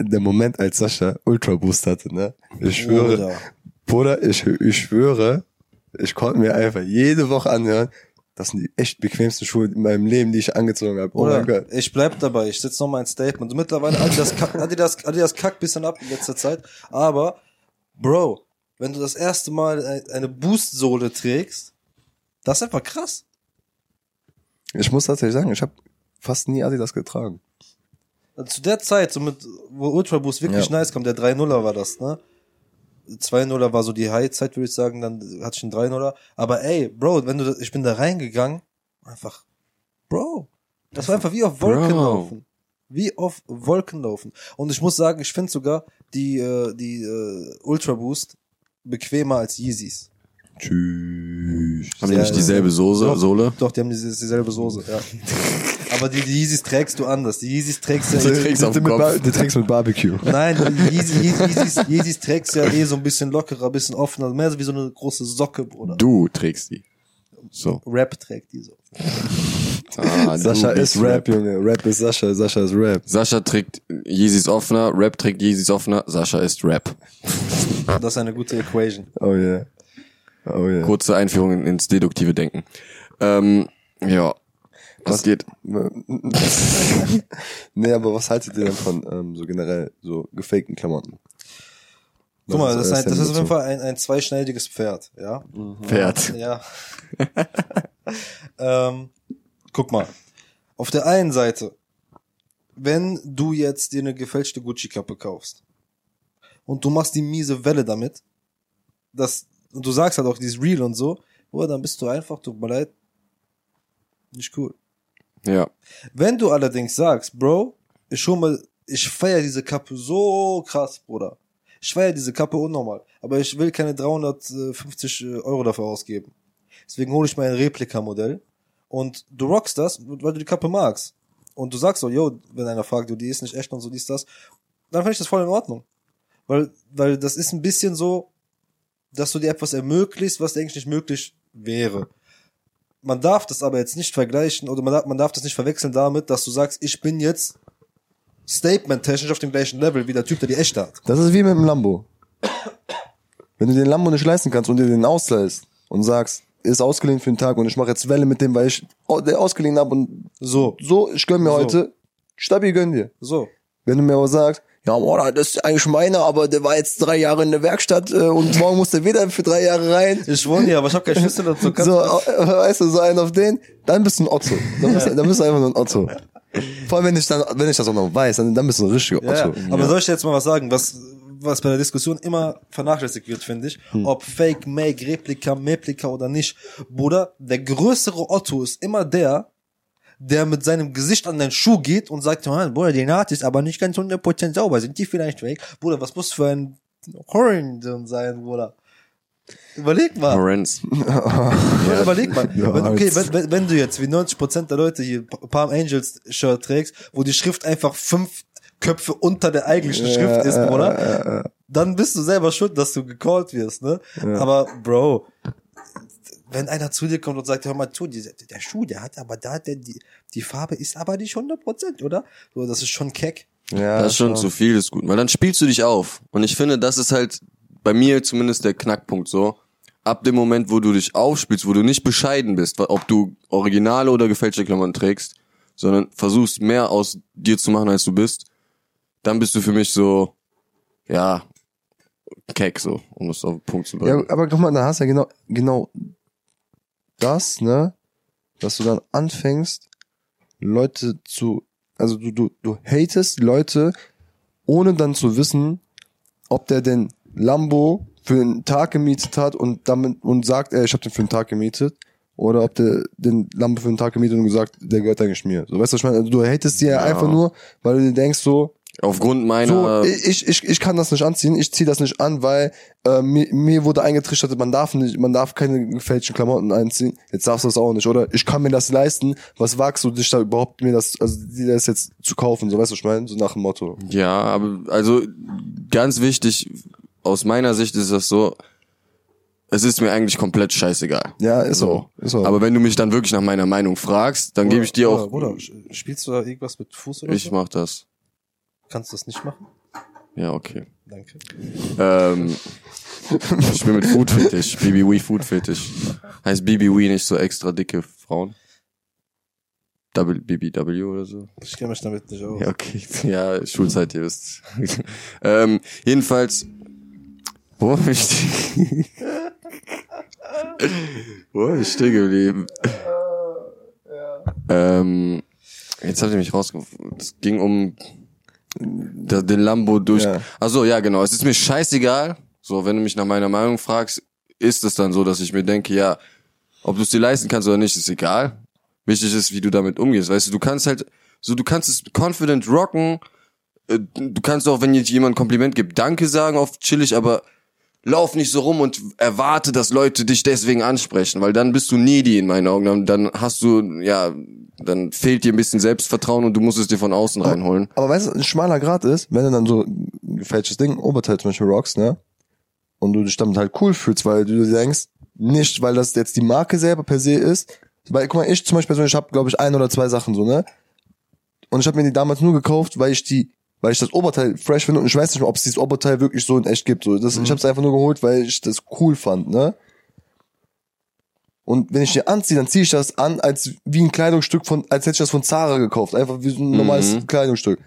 Der Moment, als Sascha Ultra Boost hatte, ne? Ich schwöre, Oder? Bruder, ich, ich schwöre, ich konnte mir einfach jede Woche anhören, das sind die echt bequemsten Schuhe in meinem Leben, die ich angezogen habe. Oh Oder? mein Gott. Ich bleib dabei. Ich setz noch mal ein Statement. Mittlerweile Adidas, kack- Adidas, Adidas kackt bisschen ab in letzter Zeit. Aber, Bro, wenn du das erste Mal ein- eine Boost-Sohle trägst, das ist einfach krass. Ich muss tatsächlich sagen, ich habe fast nie Adidas getragen. Also zu der Zeit, so mit, wo Ultra Boost wirklich Ja. nice kam, der 3-0er war das, ne? 2-0er war so die High-Zeit, würde ich sagen, dann hatte ich einen 3-0er. Aber ey, Bro, wenn du, ich bin da reingegangen, einfach, Bro, das war einfach wie auf Wolken Bro. laufen. Wie auf Wolken laufen. Und ich muss sagen, ich finde sogar die, äh, die äh, Ultra Boost bequemer als Yeezys. Tschüss. Haben die Ja, nicht ja. dieselbe Soße, Doch, Sohle? Doch, die haben diese, dieselbe Soße, ja. Aber die, die Yeezys trägst du anders. Die Yeezys trägst du Die trägst auf dem mit. Bar- Die trägst mit Barbecue. Nein, Yeezy, Yeezy, Yeezys, Yeezys trägst ja eh so ein bisschen lockerer, ein bisschen offener, mehr so wie so eine große Socke, Bruder. Du trägst die. So. Rap trägt die so. Ah, Sascha ist bist Rap, Junge. Rap ist Sascha, Sascha ist Rap. Sascha trägt Yeezys offener, Rap trägt Yeezys offener, Sascha ist Rap. Das ist eine gute Equation. Oh yeah. Oh yeah. Kurze Einführung in- ins deduktive Denken. Ähm, ja. Was geht? nee, aber was haltet ihr denn von ähm, so generell so gefakten Klamotten? Guck mal, das ist, äh, ein, das ist auf jeden Fall ein, ein zweischneidiges Pferd, ja? Pferd. Ja. ähm, guck mal. Auf der einen Seite, wenn du jetzt dir eine gefälschte Gucci-Kappe kaufst und du machst die miese Welle damit, das, und du sagst halt auch, die ist real und so, oder dann bist du einfach, tut mir leid, nicht cool. Ja. Wenn du allerdings sagst, Bro, ich hol mal, ich feier diese Kappe so krass, Bruder. Ich feiere diese Kappe unnormal. Aber ich will keine 350 Euro dafür ausgeben. Deswegen hole ich mir ein Replika-Modell. Und du rockst das, weil du die Kappe magst. Und du sagst so, yo, wenn einer fragt, du, die ist nicht echt und so, dies, das. Dann finde ich das voll in Ordnung. Weil, weil das ist ein bisschen so, dass du dir etwas ermöglichst, was eigentlich nicht möglich wäre. Man darf das aber jetzt nicht vergleichen oder man darf, man darf das nicht verwechseln damit, dass du sagst, ich bin jetzt statement-technisch auf dem gleichen Level wie der Typ, der die echte hat. Das ist wie mit dem Lambo. Wenn du den Lambo nicht leisten kannst und dir den ausleihst und sagst, ist ausgeliehen für den Tag und ich mache jetzt Welle mit dem, weil ich der ausgeliehen hab und So, so, ich gönn mir So. heute, stabil gönn dir. so. Wenn du mir aber sagst, ja, Bruder, das ist eigentlich meiner, aber der war jetzt drei Jahre in der Werkstatt äh, und morgen muss der wieder für drei Jahre rein. Ich wohne hier, aber ich habe keinen Schlüssel dazu. Kannst So, äh, weißt du, so einen auf den, dann bist du ein Otto. Dann bist, du- dann bist du einfach nur ein Otto. Vor allem, wenn ich dann, wenn ich das auch noch weiß, dann, dann bist du ein richtiger Ja, Otto. ja. aber soll ich dir jetzt mal was sagen, was, was bei der Diskussion immer vernachlässigt wird, finde ich, ob Fake, Make, Replika, Meplika oder nicht. Bruder, der größere Otto ist immer der, der mit seinem Gesicht an den Schuh geht und sagt, "Ah, Bruder, die Naht ist aber nicht ganz 100% sauber. Sind die vielleicht fake? Bruder, was muss für ein Horn sein, Bruder? Überleg mal. Lorenz. Ja, überleg mal. Ja, wenn, okay, wenn, wenn, wenn du jetzt wie 90% der Leute hier Palm Angels Shirt trägst, wo die Schrift einfach fünf Köpfe unter der eigentlichen Schrift ist, oder? Dann bist du selber schuld, dass du gecallt wirst, ne? Aber Bro, wenn einer zu dir kommt und sagt, hör mal zu, der Schuh, der hat aber da, der, die, die Farbe ist aber nicht 100%, oder? So, das ist schon keck. Ja, Das ist schon zu viel, ist gut. Weil dann spielst du dich auf. Und ich finde, das ist halt bei mir zumindest der Knackpunkt so. Ab dem Moment, wo du dich aufspielst, wo du nicht bescheiden bist, ob du originale oder gefälschte Klamotten trägst, sondern versuchst mehr aus dir zu machen, als du bist, dann bist du für mich so, ja, keck so, um das auf den Punkt zu bringen. Ja, aber guck mal, da hast du ja genau, genau das, ne, dass du dann anfängst, Leute zu, also du, du, du hatest Leute, ohne dann zu wissen, ob der den Lambo für einen Tag gemietet hat und damit und sagt, ey, ich habe den für einen Tag gemietet. Oder ob der den Lambo für einen Tag gemietet und gesagt, der gehört eigentlich mir. So, weißt du, was ich meine? Also, du hatest die ja, einfach nur, weil du dir denkst so, Aufgrund so, meiner, ich, ich, ich kann das nicht anziehen, ich ziehe das nicht an, weil äh, mir, mir wurde eingetrichtert, man darf nicht, man darf keine gefälschten Klamotten einziehen. Jetzt darfst du das auch nicht, oder? Ich kann mir das leisten. Was wagst du dich da überhaupt mir das, also dir das jetzt zu kaufen, so weißt du, was ich meine? So nach dem Motto. Ja, aber also ganz wichtig, aus meiner Sicht ist das so, es ist mir eigentlich komplett scheißegal. Ja, ist so. Ist so. Aber wenn du mich dann wirklich nach meiner Meinung fragst, dann gebe ich dir auch, Bruder, spielst du da irgendwas mit Fuß oder ich so? mach das. Kannst du das nicht machen? Ja, okay. Danke. Ähm, ich bin mit Food Fetish, BBW Food Fetish. Heißt BBW nicht so extra dicke Frauen? BBW oder so? Ich kenne mich damit nicht aus. Ja, okay. Ja, Schulzeit, ihr wisst. ähm, jedenfalls, wo bin ich stehen? wo bin ich stehen geblieben? Ähm, jetzt habt ihr mich rausgefunden. Es ging um da- den Lambo durch. Ja. Ach so, ja, genau. Es ist mir scheißegal. So, wenn du mich nach meiner Meinung fragst, ist es dann so, dass ich mir denke, ja, ob du es dir leisten kannst oder nicht, ist egal. Wichtig ist, wie du damit umgehst. Weißt du, du kannst halt, so, du kannst es confident rocken. Äh, Du kannst auch, wenn jetzt jemand ein Kompliment gibt, Danke sagen, auf chillig, aber lauf nicht so rum und erwarte, dass Leute dich deswegen ansprechen, weil dann bist du needy in meinen Augen. Dann, dann hast du, ja, dann fehlt dir ein bisschen Selbstvertrauen und du musst es dir von außen reinholen. Aber weißt du, ein schmaler Grad ist, wenn du dann so ein gefälschtes Ding, Oberteil zum Beispiel rockst, ne? Und du dich damit halt cool fühlst, weil du denkst, nicht, weil das jetzt die Marke selber per se ist. Weil, guck mal, ich zum Beispiel persönlich habe, glaube ich, ein oder zwei Sachen so, ne? Und ich habe mir die damals nur gekauft, weil ich die, weil ich das Oberteil fresh finde und ich weiß nicht mal, ob es dieses Oberteil wirklich so in echt gibt. So, das, Ich habe es einfach nur geholt, weil ich das cool fand, ne? Und wenn ich die anziehe, dann ziehe ich das an, als wie ein Kleidungsstück von, als hätte ich das von Zara gekauft. Einfach wie so ein normales Kleidungsstück.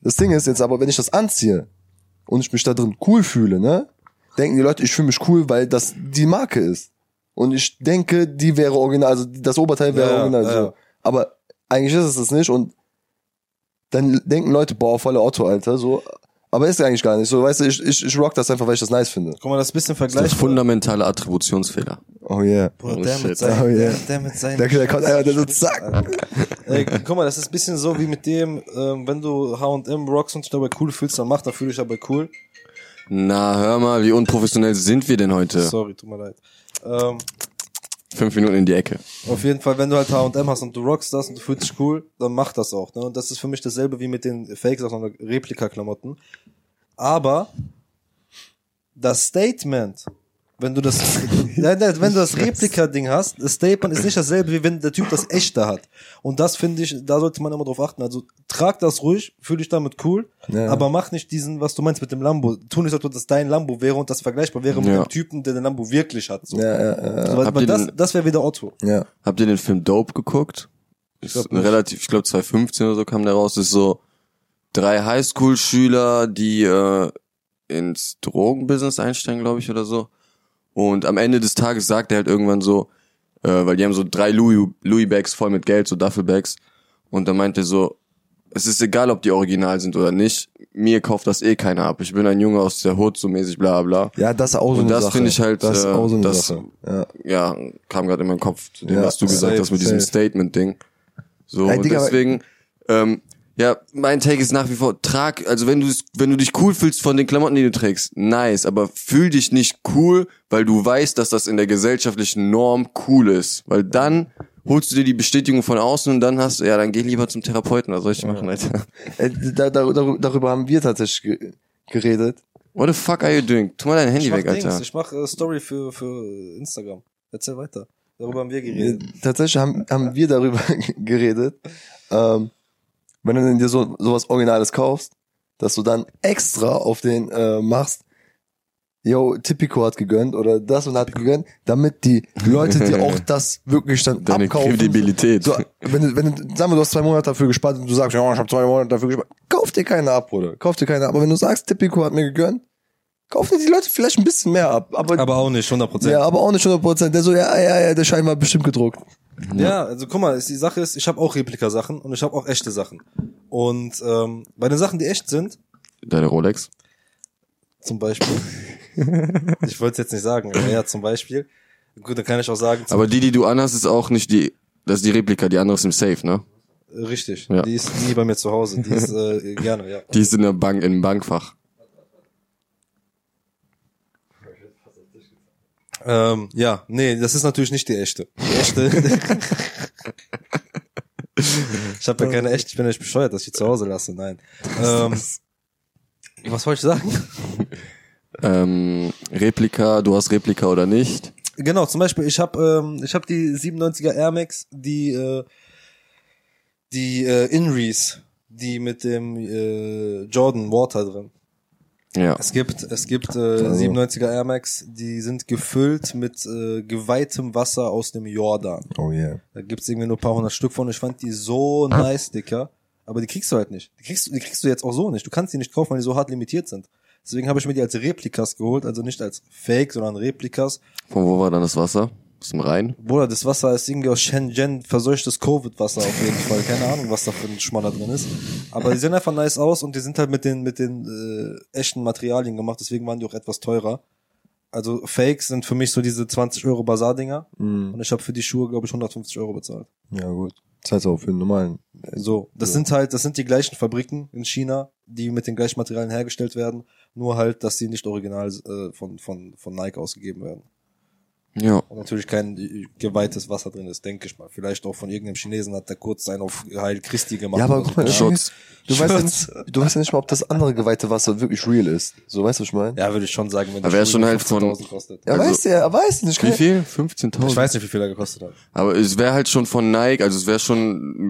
Das Ding ist jetzt aber, wenn ich das anziehe und ich mich da drin cool fühle, ne, denken die Leute, ich fühle mich cool, weil das die Marke ist. Und ich denke, die wäre original, also das Oberteil wäre Ja, original. ja, so. Aber eigentlich ist es das nicht und dann denken Leute, boah, voller Otto, Alter, so. Aber ist ja eigentlich gar nicht so. Weißt du, ich, ich, ich rock das einfach, weil ich das nice finde. Guck mal, das ist ein bisschen Das ist vergleichbar. fundamentale Attributionsfehler. Oh yeah. Bruder, Oh, der, shit. mit seinen, Oh, yeah. der, der mit seinen. Der, der kommt einfach, der so zack. Ey, guck mal, das ist ein bisschen so wie mit dem, ähm, wenn du H&M rockst und dich dabei cool fühlst, dann mach, dann fühl dich dabei cool. Na, hör mal, wie unprofessionell sind wir denn heute? Sorry, tut mir leid. Ähm, Fünf Minuten in die Ecke. Auf jeden Fall, wenn du halt H&M hast und du rockst das und du fühlst dich cool, dann mach das auch. Ne? Und das ist für mich dasselbe wie mit den Fake-Sachen oder Replika-Klamotten. Aber das Statement, wenn du das, nein, nein, wenn du das Replika-Ding hast, das Statement ist nicht dasselbe, wie wenn der Typ das echte hat. Und das finde ich, da sollte man immer drauf achten. Also trag das ruhig, fühl dich damit cool, Ja. aber mach nicht diesen, was du meinst mit dem Lambo. Tu nicht, als ob das dein Lambo wäre und das vergleichbar wäre mit Ja. dem Typen, der den Lambo wirklich hat. So. Ja, ja, ja. So, das, das wäre wieder Otto. ja. Habt ihr den Film Dope geguckt? Ist glaub relativ, ich glaube 2015 oder so kam der raus. ist so drei Highschool-Schüler, die äh, ins Drogenbusiness einsteigen, glaube ich, oder so. Und am Ende des Tages sagt er halt irgendwann so, äh, weil die haben so drei Louis, Louis Bags voll mit Geld, so Duffelbags. Und dann meint er so, es ist egal, ob die original sind oder nicht. Mir kauft das eh keiner ab. Ich bin ein Junge aus der Hood, so mäßig, bla bla. Ja, das ist auch so Und das finde ich halt, das äh, auch so das-. Ja. ja, kam gerade in meinen Kopf zu dem, Ja, was du gesagt safe, hast mit diesem safe. Statement-Ding. So, Ey, und Digga, deswegen, ähm, ja, mein Take ist nach wie vor, trag, also wenn du, wenn du dich cool fühlst von den Klamotten, die du trägst, nice, aber fühl dich nicht cool, weil du weißt, dass das in der gesellschaftlichen Norm cool ist, weil dann holst du dir die Bestätigung von außen und dann hast du, ja, dann geh lieber zum Therapeuten, was soll ich machen, Alter? Äh, da, da, darü- darüber haben wir tatsächlich ge geredet. What the fuck are you doing? Tu mal dein Handy weg, Alter. Dings, ich mach äh, Story für, für Instagram. Erzähl weiter. Darüber haben wir geredet. Tatsächlich haben, haben wir darüber geredet, ähm, wenn du dir so sowas Originales kaufst, dass du dann extra auf den äh, machst, yo, Tipico hat gegönnt oder das und hat gegönnt, damit die Leute dir auch das wirklich dann Deine abkaufen. Kredibilität. So, wenn du, wenn du, sagen wir, du hast zwei Monate dafür gespart und du sagst, ja, ich habe zwei Monate dafür gespart, kauf dir keine ab, Bruder. Kauf dir keine ab. Aber wenn du sagst, Tipico hat mir gegönnt, kauf dir die Leute vielleicht ein bisschen mehr ab. Aber, Aber auch nicht, 100 Prozent. ja, aber auch nicht 100 Prozent. Der so, ja, ja, ja, der Schein war bestimmt gedruckt. Ja, also guck mal, ist, die Sache ist, ich habe auch Replikasachen und ich habe auch echte Sachen. Und ähm, bei den Sachen, die echt sind, Deine Rolex? zum Beispiel, ich wollte es jetzt nicht sagen, aber ja, zum Beispiel, gut, dann kann ich auch sagen, zum Aber die, die du anhast, ist auch nicht die, das ist die Replika, die andere ist im Safe, ne? richtig, Ja. die ist nie bei mir zu Hause, die ist äh, gerne, ja. Die ist in der Bank, im Bankfach. Ähm, ja, nee, das ist natürlich nicht die echte. Die echte. ich habe ja keine echte, ich bin ja nicht bescheuert, dass ich die zu Hause lasse, nein. Ähm, was wollte ich sagen? Ähm, Replika, du hast Replika oder nicht? Genau, zum Beispiel, ich habe ähm, ich hab die 97er Air Max, die äh, die äh, Inrees, die mit dem äh, Jordan Water drin. Ja. Es gibt es gibt äh, 97er Air Max, die sind gefüllt mit äh, geweihtem Wasser aus dem Jordan. Oh yeah. Da gibt's irgendwie nur ein paar hundert Stück von. Ich fand die so nice, Dicker. Aber die kriegst du halt nicht. Die kriegst, die kriegst du jetzt auch so nicht. Du kannst die nicht kaufen, weil die so hart limitiert sind. Deswegen habe ich mir die als Replikas geholt, also nicht als Fake, sondern Replikas. Von wo war dann das Wasser? Aus dem Rhein? Bruder, das Wasser ist irgendwie aus Shenzhen verseuchtes Covid-Wasser auf jeden Fall. Keine Ahnung, was da für ein Schmaler drin ist. Aber die sehen einfach nice aus und die sind halt mit den, mit den äh, echten Materialien gemacht, deswegen waren die auch etwas teurer. Also Fakes sind für mich so diese 20 Euro Bazar-Dinger. Und ich habe für die Schuhe, glaube ich, 150 Euro bezahlt. Ja, gut. Das heißt auch für einen normalen. So, das sind halt, das sind die gleichen Fabriken in China, die mit den gleichen Materialien hergestellt werden, nur halt, dass sie nicht original äh, von, von, von Nike ausgegeben werden. Ja. Und natürlich kein geweihtes Wasser drin ist, denke ich mal. Vielleicht auch von irgendeinem Chinesen hat der kurz einen auf Heil Christi gemacht. Ja, aber guck mal, so. das Schutz. du weißt, ja nicht, du weißt ja nicht mal, ob das andere geweihte Wasser wirklich real ist. So, weißt du, was ich meine? Ja, würde ich schon sagen, wenn Aber Schuh schon halt 15.000 von- kostet. Er Also- weiß ja, er weiß nicht. Wie viel? Ich 15.000? weiß nicht, wie viel er gekostet hat. Aber es wäre halt schon von Nike, also es wäre schon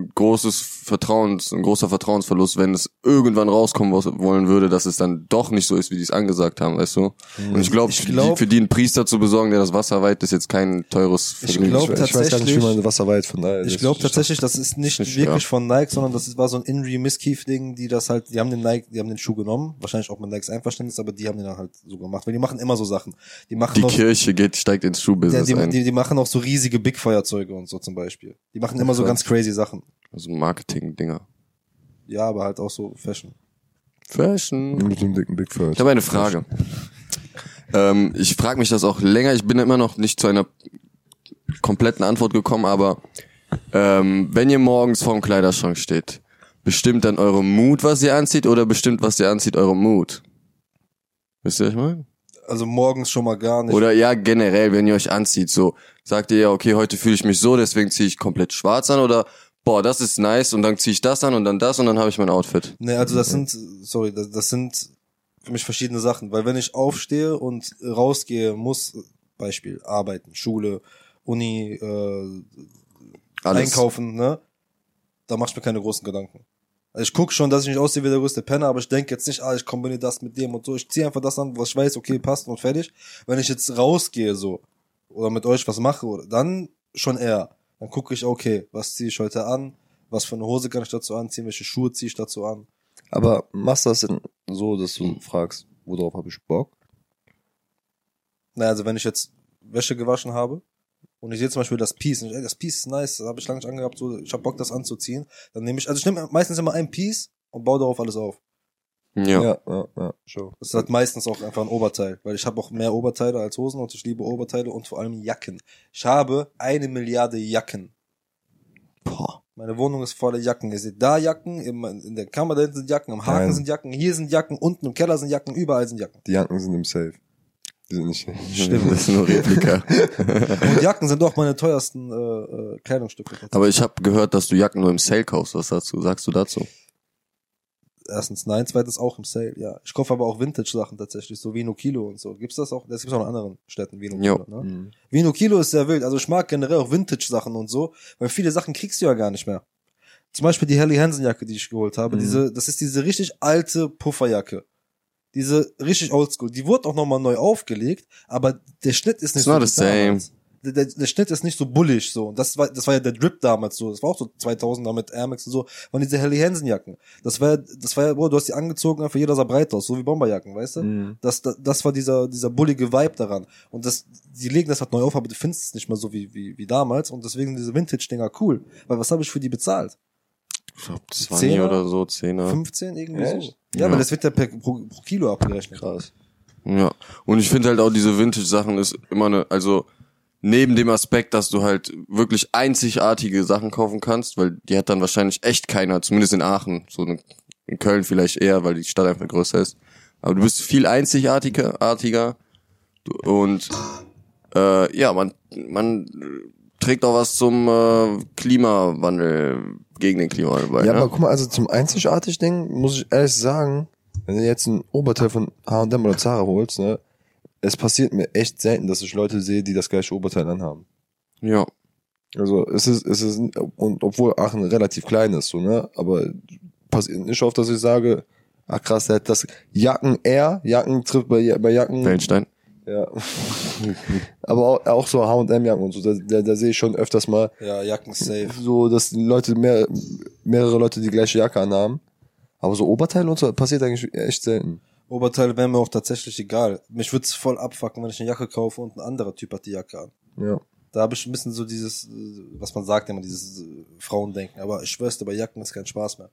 ein großes Vertrauens, ein großer Vertrauensverlust, wenn es irgendwann rauskommen wo- wollen würde, dass es dann doch nicht so ist, wie die es angesagt haben, weißt du? Und ich glaube, Ich glaub- für die einen Priester zu besorgen, der das Wasser weiht, ist jetzt kein teures Ich Vergnügen. glaub, ich, weiß gar nicht, wie man von daher. Ich glaube tatsächlich, das ist nicht Nicht, wirklich ja. von Nike, sondern das war so ein Inri Miskief Ding, die das halt, die haben den Nike, die haben den Schuh genommen, wahrscheinlich auch mit Nikes Einverständnis, aber die haben den dann halt so gemacht, weil die machen immer so Sachen. Die machen die auch, Kirche geht, steigt ins ja, Schuhbusiness die, ein. die, die machen auch so riesige Big Feuerzeuge und so zum Beispiel. Die machen immer so ganz crazy Sachen. also Marketing-Dinger. Ja, aber halt auch so Fashion. Fashion. Mit dem dicken Big First. Ich habe eine Frage. Ähm, ich frage mich das auch länger. Ich bin immer noch nicht zu einer kompletten Antwort gekommen, aber ähm, wenn ihr morgens vorm Kleiderschrank steht, bestimmt dann eure Mut, was ihr anzieht, oder bestimmt, was ihr anzieht, eure Mut? Wisst ihr, was ich meine? Also morgens schon mal gar nicht. Oder ja, generell, wenn ihr euch anzieht, so sagt ihr ja, okay, heute fühle ich mich so, deswegen ziehe ich komplett schwarz an oder boah, das ist nice und dann ziehe ich das an und dann das und dann habe ich mein Outfit. Nee, also das sind, sorry, das, das sind mich verschiedene Sachen. Weil wenn ich aufstehe und rausgehe, muss, Beispiel, arbeiten, Schule, Uni, äh, Alles. einkaufen, ne? Da mach ich mir keine großen Gedanken. Also ich guck schon, dass ich nicht aussehe wie der größte Penner, aber ich denke jetzt nicht, ah, ich kombiniere das mit dem und so. Ich ziehe einfach das an, was ich weiß, okay, passt und fertig. Wenn ich jetzt rausgehe so oder mit euch was mache, oder, dann schon eher. Dann gucke ich, okay, was ziehe ich heute an? Was für eine Hose kann ich dazu anziehen? Welche Schuhe ziehe ich dazu an? Aber machst du das denn so, dass du fragst, worauf habe ich Bock? Naja, also wenn ich jetzt Wäsche gewaschen habe und ich sehe zum Beispiel das Piece und ich, ey, das Piece ist nice, das habe ich lange nicht angehabt, so, ich habe Bock, das anzuziehen, dann nehme ich, also ich nehme meistens immer ein Piece und baue darauf alles auf. Ja. ja, ja, ja schon. Das ist halt meistens auch einfach ein Oberteil, weil ich habe auch mehr Oberteile als Hosen und ich liebe Oberteile und vor allem Jacken. Ich habe eine Milliarde Jacken. Boah. Meine Wohnung ist voller Jacken. Ihr seht da Jacken, im, in der Kammer da hinten sind Jacken, am Haken Nein. sind Jacken, hier sind Jacken, unten im Keller sind Jacken, überall sind Jacken. Die Jacken sind im Safe. Die sind nicht. Stimmt. Das ist nur Replika. Und Jacken sind auch meine teuersten äh, äh, Kleidungsstücke. Aber ich habe gehört, dass du Jacken nur im Sale kaufst. Was dazu? Sagst du dazu? Erstens nein, zweitens auch im Sale, ja. Ich kaufe aber auch Vintage-Sachen tatsächlich, so Vino Kilo und so. Gibt's das auch? Das gibt's auch in anderen Städten, Vino Jo. Kilo, ne? Mhm. Vino Kilo ist sehr wild. Also ich mag generell auch Vintage-Sachen und so, weil viele Sachen kriegst du ja gar nicht mehr. Zum Beispiel die Helly Hansen-Jacke, die ich geholt habe. Mhm. Diese, das ist diese richtig alte Pufferjacke. Diese richtig oldschool. Die wurde auch nochmal neu aufgelegt, aber der Schnitt ist nicht It's not wie the same. damals. Der, der, der Schnitt ist nicht so bullig so. Und das war, das war ja der Drip damals so. Das war auch so 2000 mit Air Max und so. Waren diese Helly Hansen Jacken. Das war, ja- das war ja, Bro, du hast die angezogen, einfach jeder sah breit aus, so wie Bomberjacken, weißt du? Mhm. Das, das, das war dieser, dieser bullige Vibe daran. Und das, die legen das halt neu auf, aber du findest es nicht mehr so wie, wie, wie damals. Und deswegen sind diese Vintage-Dinger cool. Weil was habe ich für die bezahlt? Ich glaub, 20 Zehner? oder so, 10er. 15 irgendwie so? Echt? Ja, Ja. weil das wird ja per, pro, pro Kilo abgerechnet. Krass. Ja. Und ich finde halt auch diese Vintage-Sachen ist immer eine, also neben dem Aspekt, dass du halt wirklich einzigartige Sachen kaufen kannst, weil die hat dann wahrscheinlich echt keiner, zumindest in Aachen, so in Köln vielleicht eher, weil die Stadt einfach größer ist. Aber du bist viel einzigartiger, artiger und äh, ja, man man trägt auch was zum äh, Klimawandel gegen den Klimawandel bei. Ja, ne? aber guck mal, also zum einzigartig Ding muss ich ehrlich sagen, wenn du jetzt ein Oberteil von H&M oder Zara holst, ne, es passiert mir echt selten, dass ich Leute sehe, die das gleiche Oberteil anhaben. ja. Also es ist, es ist, und obwohl Aachen relativ klein ist, so, ne, aber passiert nicht oft, dass ich sage, ach krass, der hat das Jacken R, Jacken trifft bei, bei Jacken, Wellenstein. ja. aber auch, auch so H&M Jacken und so, da, da, da sehe ich schon öfters mal, Ja, Jacken safe. so, dass die Leute mehr, mehrere Leute die gleiche Jacke anhaben. Aber so Oberteile und so passiert eigentlich echt selten. Oberteile wären mir auch tatsächlich egal. Mich würde es voll abfacken, wenn ich eine Jacke kaufe und ein anderer Typ hat die Jacke an. Ja. Da habe ich ein bisschen so dieses, äh, was man sagt immer, dieses äh, Frauendenken. Aber ich schwör's dir, bei Jacken ist kein Spaß mehr.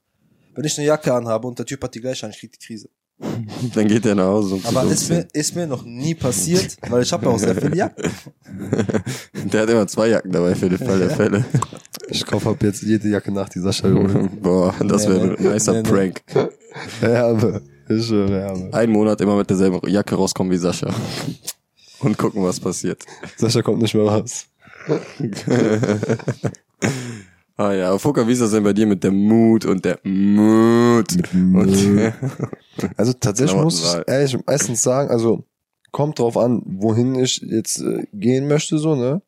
Wenn ich eine Jacke anhabe und der Typ hat die gleiche an, ich krieg die Krise. Dann geht der nach Hause. Um Aber ist mir, ist mir noch nie passiert, weil ich habe ja auch sehr viele Jacken. Der hat immer zwei Jacken dabei für den Fall der Fälle. Ich kaufe ab jetzt jede Jacke nach, die Sascha holt. Boah, das wäre Nee, ein nicer nee, nee. Prank. Herbe. Ich schwöre, herbe. Einen Monat immer mit derselben Jacke rauskommen wie Sascha. Und gucken, was passiert. Sascha kommt nicht mehr raus. Ah ja, aber Fucker, wie ist das denn bei dir mit der Mut und der Mut? Und, Also tatsächlich muss ich ehrlich meistens sagen, also kommt drauf an, wohin ich jetzt äh, gehen möchte, so, ne?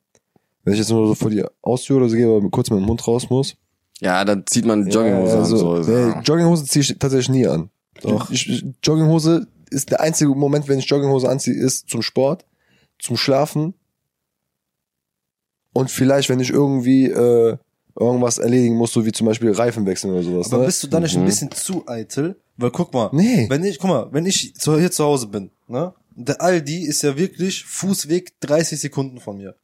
Wenn ich jetzt nur so vor die Haustür oder so gehe, oder kurz mit dem Hund raus muss. ja, dann zieht man Jogginghose Ja, an. So. nee, Jogginghose ziehe ich tatsächlich nie an. Doch. Jogginghose ist der einzige Moment, wenn ich Jogginghose anziehe, ist zum Sport, zum Schlafen und vielleicht, wenn ich irgendwie äh, irgendwas erledigen muss, so wie zum Beispiel Reifen wechseln oder sowas. Aber ne? bist du da nicht ein Mhm. bisschen zu eitel? Weil guck mal, Nee. wenn ich, guck mal, wenn ich zu, hier zu Hause bin, ne? Der Aldi ist ja wirklich Fußweg 30 Sekunden von mir.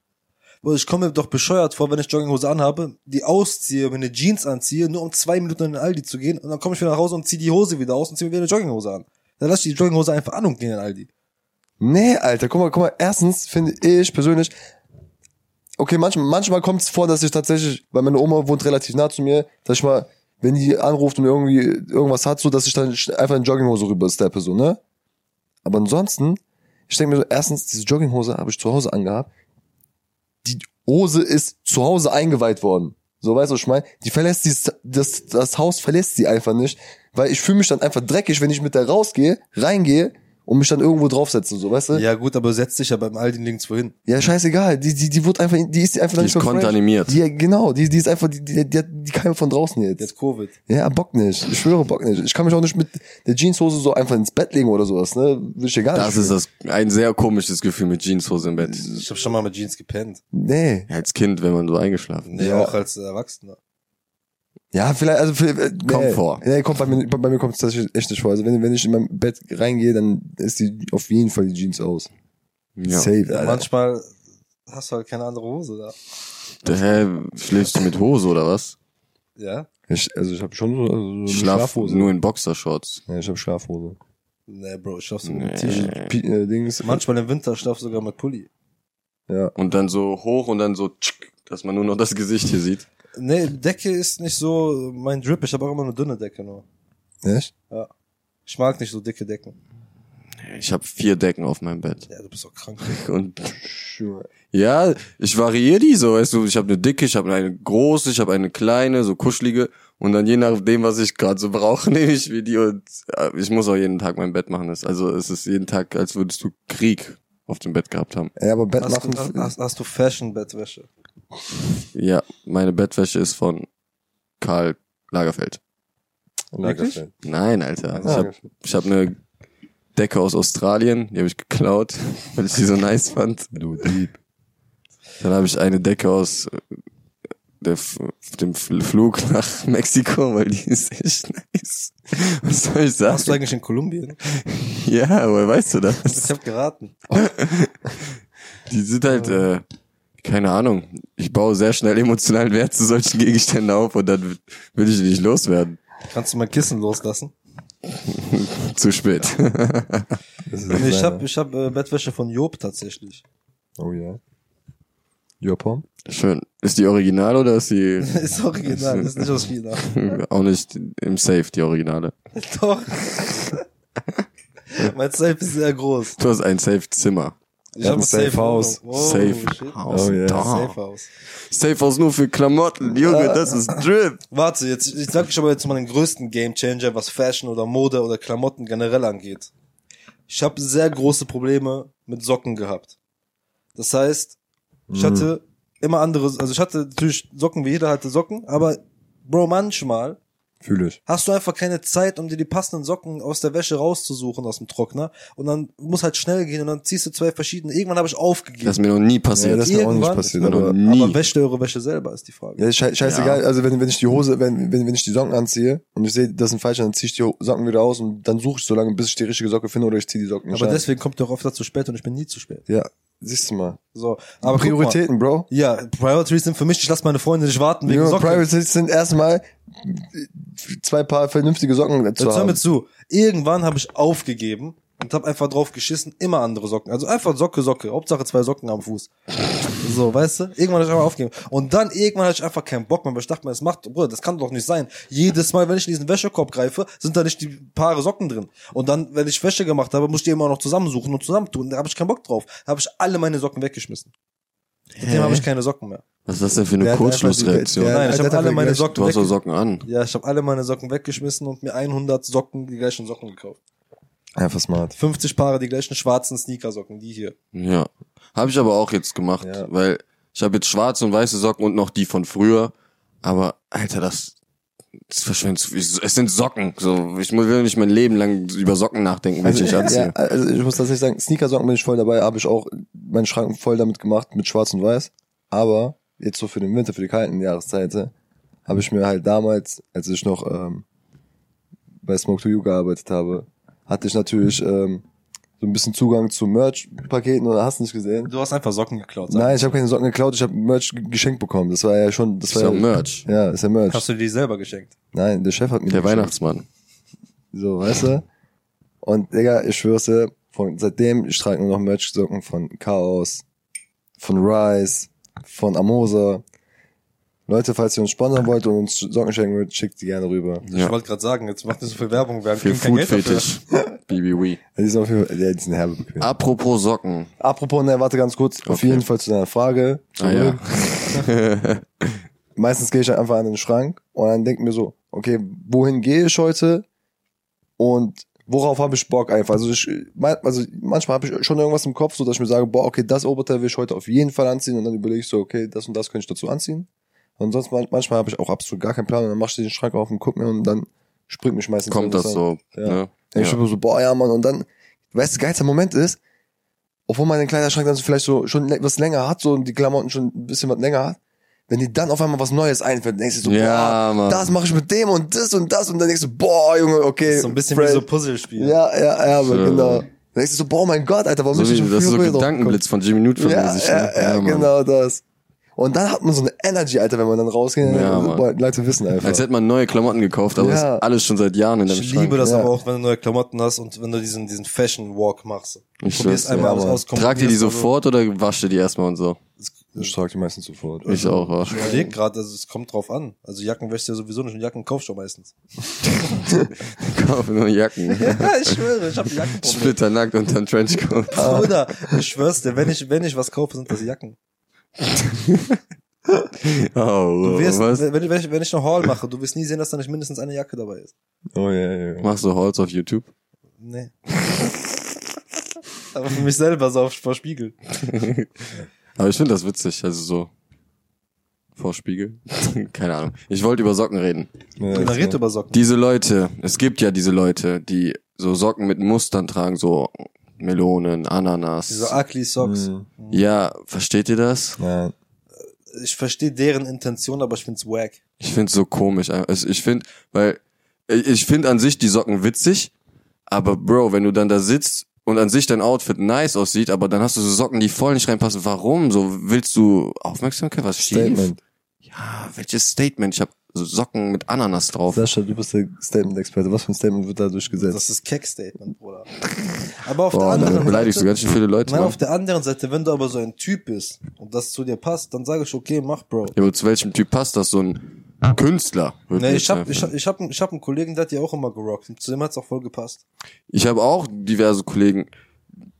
Ich komme mir doch bescheuert vor, wenn ich Jogginghose anhabe, die ausziehe, mir eine Jeans anziehe, nur um zwei Minuten in den Aldi zu gehen und dann komme ich wieder nach Hause und ziehe die Hose wieder aus und ziehe mir wieder eine Jogginghose an. Dann lass ich die Jogginghose einfach an und gehe in den Aldi. Nee, Alter, guck mal, guck mal, erstens finde ich persönlich, okay, manchmal, manchmal kommt es vor, dass ich tatsächlich, weil meine Oma wohnt relativ nah zu mir, dass ich mal, wenn die anruft und irgendwie irgendwas hat, so, dass ich dann einfach in Jogginghose rüber steppe, so, ne? Aber ansonsten, ich denke mir so, erstens, diese Jogginghose habe ich zu Hause angehabt. Die Hose ist zu Hause eingeweiht worden. So, weißt du, was ich meine? Die verlässt dieses, das, das Haus verlässt sie einfach nicht, weil ich fühle mich dann einfach dreckig, wenn ich mit der rausgehe, reingehe und mich dann irgendwo draufsetze, so, weißt du? Ja, Ja gut, aber setzt dich ja beim Aldi nirgendwo hin. scheißegal. Die, die, die wird einfach, die ist einfach Die nicht ist kontaminiert. Die, genau, die, die ist einfach, die, die, die, hat- die kam von draußen jetzt. Jetzt Covid. Ja, Bock nicht. Ich schwöre, Bock nicht. Ich kann mich auch nicht mit der Jeanshose so einfach ins Bett legen oder sowas, ne? Will ich dir gar Das nicht. ist das ein sehr komisches Gefühl mit Jeanshose im Bett. Ich habe schon mal mit Jeans gepennt. Nee. Als Kind, wenn man so eingeschlafen ist. Nee, Ja. auch als Erwachsener. Ja, vielleicht, also, für, äh, nee. Kommt vor. Nee, kommt bei mir, bei mir kommt es tatsächlich echt nicht vor. Also, wenn, wenn ich in mein Bett reingehe, dann ist die auf jeden Fall die Jeans aus. Ja. Safe, Ja, Alter. manchmal hast du halt keine andere Hose da. Hä, schläfst du mit Hose oder was? Ja? Ich, also, ich habe schon so, also, so schlaf Schlafhose. nur in Boxershorts. Ja, ich habe Schlafhose. Nee, Bro, ich schlaf sogar Nee. mit T-Shirt. Äh, Dings. Manchmal im Winter schlaf sogar mit Pulli. Ja. Und dann so hoch und dann so, tschk, dass man nur noch das Gesicht hier sieht. Nee, Decke ist nicht so mein Drip. Ich habe auch immer eine dünne Decke nur. Echt? Ich mag nicht so dicke Decken. Ich habe vier Decken auf meinem Bett. Ja, du bist auch krank. Und Sure. ja, ich variiere die so. Weißt du, ich habe eine dicke, ich habe eine große, ich habe eine kleine, so kuschelige. Und dann je nachdem, was ich gerade so brauche, nehme ich mir die. Und äh, ich muss auch jeden Tag mein Bett machen. Also es ist jeden Tag, als würdest du Krieg auf dem Bett gehabt haben. Ja, aber Bett Hast machen. du, hast, hast du Fashion-Bettwäsche? Ja, meine Bettwäsche ist von Karl Lagerfeld. Wirklich? Nein, Alter. Ich Ah, habe ich hab eine Decke aus Australien, die habe ich geklaut, weil ich die so nice fand. Du Dieb. Dann habe ich eine Decke aus äh, der, dem Flug nach Mexiko, weil die ist echt nice. Was soll ich Hast du sagen? eigentlich in Kolumbien? Ja, aber weißt du Ich das? habe geraten. Die sind halt, äh, keine Ahnung. Ich baue sehr schnell emotionalen Wert zu solchen Gegenständen auf und dann will ich die nicht loswerden. Kannst du mein Kissen loslassen? Zu spät. Ich habe ich hab, äh, Bettwäsche von Job tatsächlich. Oh ja. Jopom? Schön. Ist die original oder ist die ist original, ist nicht aus China. auch nicht im Safe, die originale? Doch. mein Safe ist sehr groß. Du hast ein Safe-Zimmer. Ich hab ein Safe House. Oh, Safe shit. House. Oh, ja. Da. Safe House. Safe House nur für Klamotten. Junge, das ist Drip. Warte, jetzt, ich sag euch aber jetzt mal den größten Game Changer, was Fashion oder Mode oder Klamotten generell angeht. Ich habe sehr große Probleme mit Socken gehabt. Das heißt, ich hatte immer andere, also ich hatte natürlich Socken, wie jeder hatte Socken, aber Bro, manchmal Fühl ich. hast du einfach keine Zeit, um dir die passenden Socken aus der Wäsche rauszusuchen aus dem Trockner und dann muss halt schnell gehen und dann ziehst du zwei verschiedene. Irgendwann habe ich aufgegeben. Das ist mir noch nie Ja, passiert. das ist mir auch nicht Irgendwann passiert, aber. nie. aber wäscht eure Wäsche selber, ist die Frage. Ja, ist schei- scheißegal, Ja. also wenn, wenn ich die Hose, wenn, wenn, wenn ich die Socken anziehe und ich sehe, das sind falsche, dann ziehe ich die Socken wieder aus und dann suche ich so lange, bis ich die richtige Socke finde oder ich ziehe die Socken nicht aber an. deswegen kommt ihr auch öfter zu spät und ich bin nie zu spät. Ja, siehst du mal. So, aber. Prioritäten, Bro. Ja, Priorities sind für mich, ich lasse meine Freunde nicht warten wegen Junge, Socken. Priorities sind erstmal zwei Paar vernünftige Socken zu Jetzt hör mir zu. Irgendwann habe ich aufgegeben und habe einfach drauf geschissen, immer andere Socken. Also einfach Socke, Socke. Hauptsache zwei Socken am Fuß. So, weißt du? Irgendwann habe ich einfach aufgegeben. Und dann irgendwann hatte ich einfach keinen Bock mehr, weil ich dachte mir, das macht, Bruder, das kann doch nicht sein. Jedes Mal, wenn ich in diesen Wäschekorb greife, sind da nicht die Paare Socken drin. Und dann, wenn ich Wäsche gemacht habe, muss ich die immer noch zusammensuchen und zusammentun. Da habe ich keinen Bock drauf. Da habe ich alle meine Socken weggeschmissen. Seitdem habe ich keine Socken mehr. Was ist das denn für eine Kurzschlussreaktion? Nein, ich habe alle meine Socken Du hast doch Socken an. Ja, ich habe alle meine Socken weggeschmissen und mir 100 Socken, die gleichen Socken gekauft. Einfach smart. 50 Paare die gleichen schwarzen Sneakersocken, die hier. Ja. Habe ich aber auch jetzt gemacht, Ja. weil ich habe jetzt schwarze und weiße Socken und noch die von früher. Aber, Alter, das, das viel. Es sind Socken. So, ich will nicht mein Leben lang über Socken nachdenken, wenn ich nicht ja, anziehe. also ich muss tatsächlich sagen, Sneakersocken bin ich voll dabei, habe ich auch meinen Schrank voll damit gemacht, mit schwarz und weiß. Aber jetzt so für den Winter, für die kalten Jahreszeiten, habe ich mir halt damals, als ich noch ähm, bei Smoke to You gearbeitet habe, hatte ich natürlich ähm, so ein bisschen Zugang zu Merch-Paketen oder hast du nicht gesehen? Du hast einfach Socken geklaut. sag. Nein, ich habe keine Socken geklaut, ich habe Merch geschenkt bekommen. Das war ja schon, das Das war ist ja Merch. Ja, ist ja Merch. Hast du dir die selber geschenkt? Nein, der Chef hat mir Der die geschenkt. Weihnachtsmann. So, weißt du? Und Digga, ich schwör's dir, von, seitdem, ich trage nur noch Merch-Socken von Chaos, von Rise, von Amosa. Leute, falls ihr uns sponsern wollt und uns Socken schenken wollt, schickt die gerne rüber. Ich wollte gerade sagen, jetzt macht nicht so viel Werbung, wir Für Geld dafür. Food-Fetisch. BBW. Die sind auf jeden Fall, ja, die sind herbe. Apropos Socken. Apropos, ne, warte ganz kurz, auf Okay. jeden Fall zu deiner Frage. Ah, ja. Meistens gehe ich dann einfach an den Schrank und dann denke mir so, okay, wohin gehe ich heute und worauf habe ich Bock einfach? Also, ich, also manchmal habe ich schon irgendwas im Kopf, so dass ich mir sage, boah, okay, das Oberteil will ich heute auf jeden Fall anziehen und dann überlege ich so, okay, das und das könnte ich dazu anziehen. Und sonst man- manchmal habe ich auch absolut gar keinen Plan und dann machst du den Schrank auf und guck mir und dann springt mich meistens Kommt das an. so. Ja. Ne? Ja. Ich bin so, boah, ja, Mann, und dann, weißt du, geilster Moment ist, obwohl man den Kleiderschrank dann so vielleicht so schon was länger hat, so und die Klamotten schon ein bisschen was länger hat, wenn dir dann auf einmal was Neues einfällt, denkst du so, Ja, boah, Mann. das mache ich mit dem und das und das und dann denkst du, boah, Junge, okay. So ein bisschen Fred. wie so Puzzlespiel. Ja, ja, ja, So. genau. Dann denkst du so, boah, mein Gott, Alter, warum So bin ich schon das ist so Gedankenblitz von Jimmy Neutron gekommen? Ja, ja, ne? ja, Mann. genau das. Und dann hat man so eine Energy, Alter, wenn man dann rausgeht. Ja, Mann. Leute wissen einfach. Als hätte man neue Klamotten gekauft, aber Ja. ist alles schon seit Jahren in deinem Ich Schrank. liebe das Ja. aber auch, wenn du neue Klamotten hast und wenn du diesen, diesen Fashion Walk machst. Ich probierst einmal ja, aus. Tragt ihr die also- sofort oder wascht ihr die erstmal und so? ich trage die meistens sofort. Ich auch, ja. Ich überlege gerade, also es kommt drauf an. Also Jacken wäschst du ja sowieso nicht und Jacken kaufst du meistens. Kaufe nur Jacken. ja, ich schwöre, ich habe Jackenproblem. Splitternackt und dann Trenchcoat. Bruder, ich schwör's dir, wenn ich, wenn ich was kaufe, sind das Jacken. Oh, Du wirst, was? wenn, wenn, ich, wenn ich eine Haul mache, du wirst nie sehen, dass da nicht mindestens eine Jacke dabei ist. Oh, ja, ja, ja. Machst du Holz auf YouTube? Nee. Aber für mich selber so auf vor Spiegel. Aber ich finde das witzig, also so vor Spiegel. Keine Ahnung. Ich wollte über Socken reden. ja Man redet über Socken. Diese Leute, es gibt ja diese Leute, die so Socken mit Mustern tragen, so Melonen, Ananas. Diese ugly Socks. Mhm. Ja, versteht ihr das? Ja, Ich verstehe deren Intention, aber ich find's wack. Ich find's so komisch. Also ich find, weil ich finde an sich die Socken witzig, aber Bro, wenn du dann da sitzt und an sich dein Outfit nice aussieht, aber dann hast du so Socken, die voll nicht reinpassen. Warum? So willst du Aufmerksamkeit? Was schief? Statement. Ja, welches Statement? Ich habe so Socken mit Ananas drauf. Sascha, du bist der Statement-Experte. Was für ein Statement wird da durchgesetzt? Das ist Keck-Statement, Bruder. Aber auf der Boah, anderen damit beleidigst du Seite, ganz schön viele Leute. nein, Mann. auf der anderen Seite, wenn du aber so ein Typ bist und das zu dir passt, dann sage ich, okay, mach, Bro. Ja, aber zu welchem Typ passt das? So ein Künstler. Nee, ich hab, jetzt ich, hab- ich hab, ich hab einen Kollegen, der hat die auch immer gerockt. Und zu dem hat's auch voll gepasst. ich habe auch diverse Kollegen.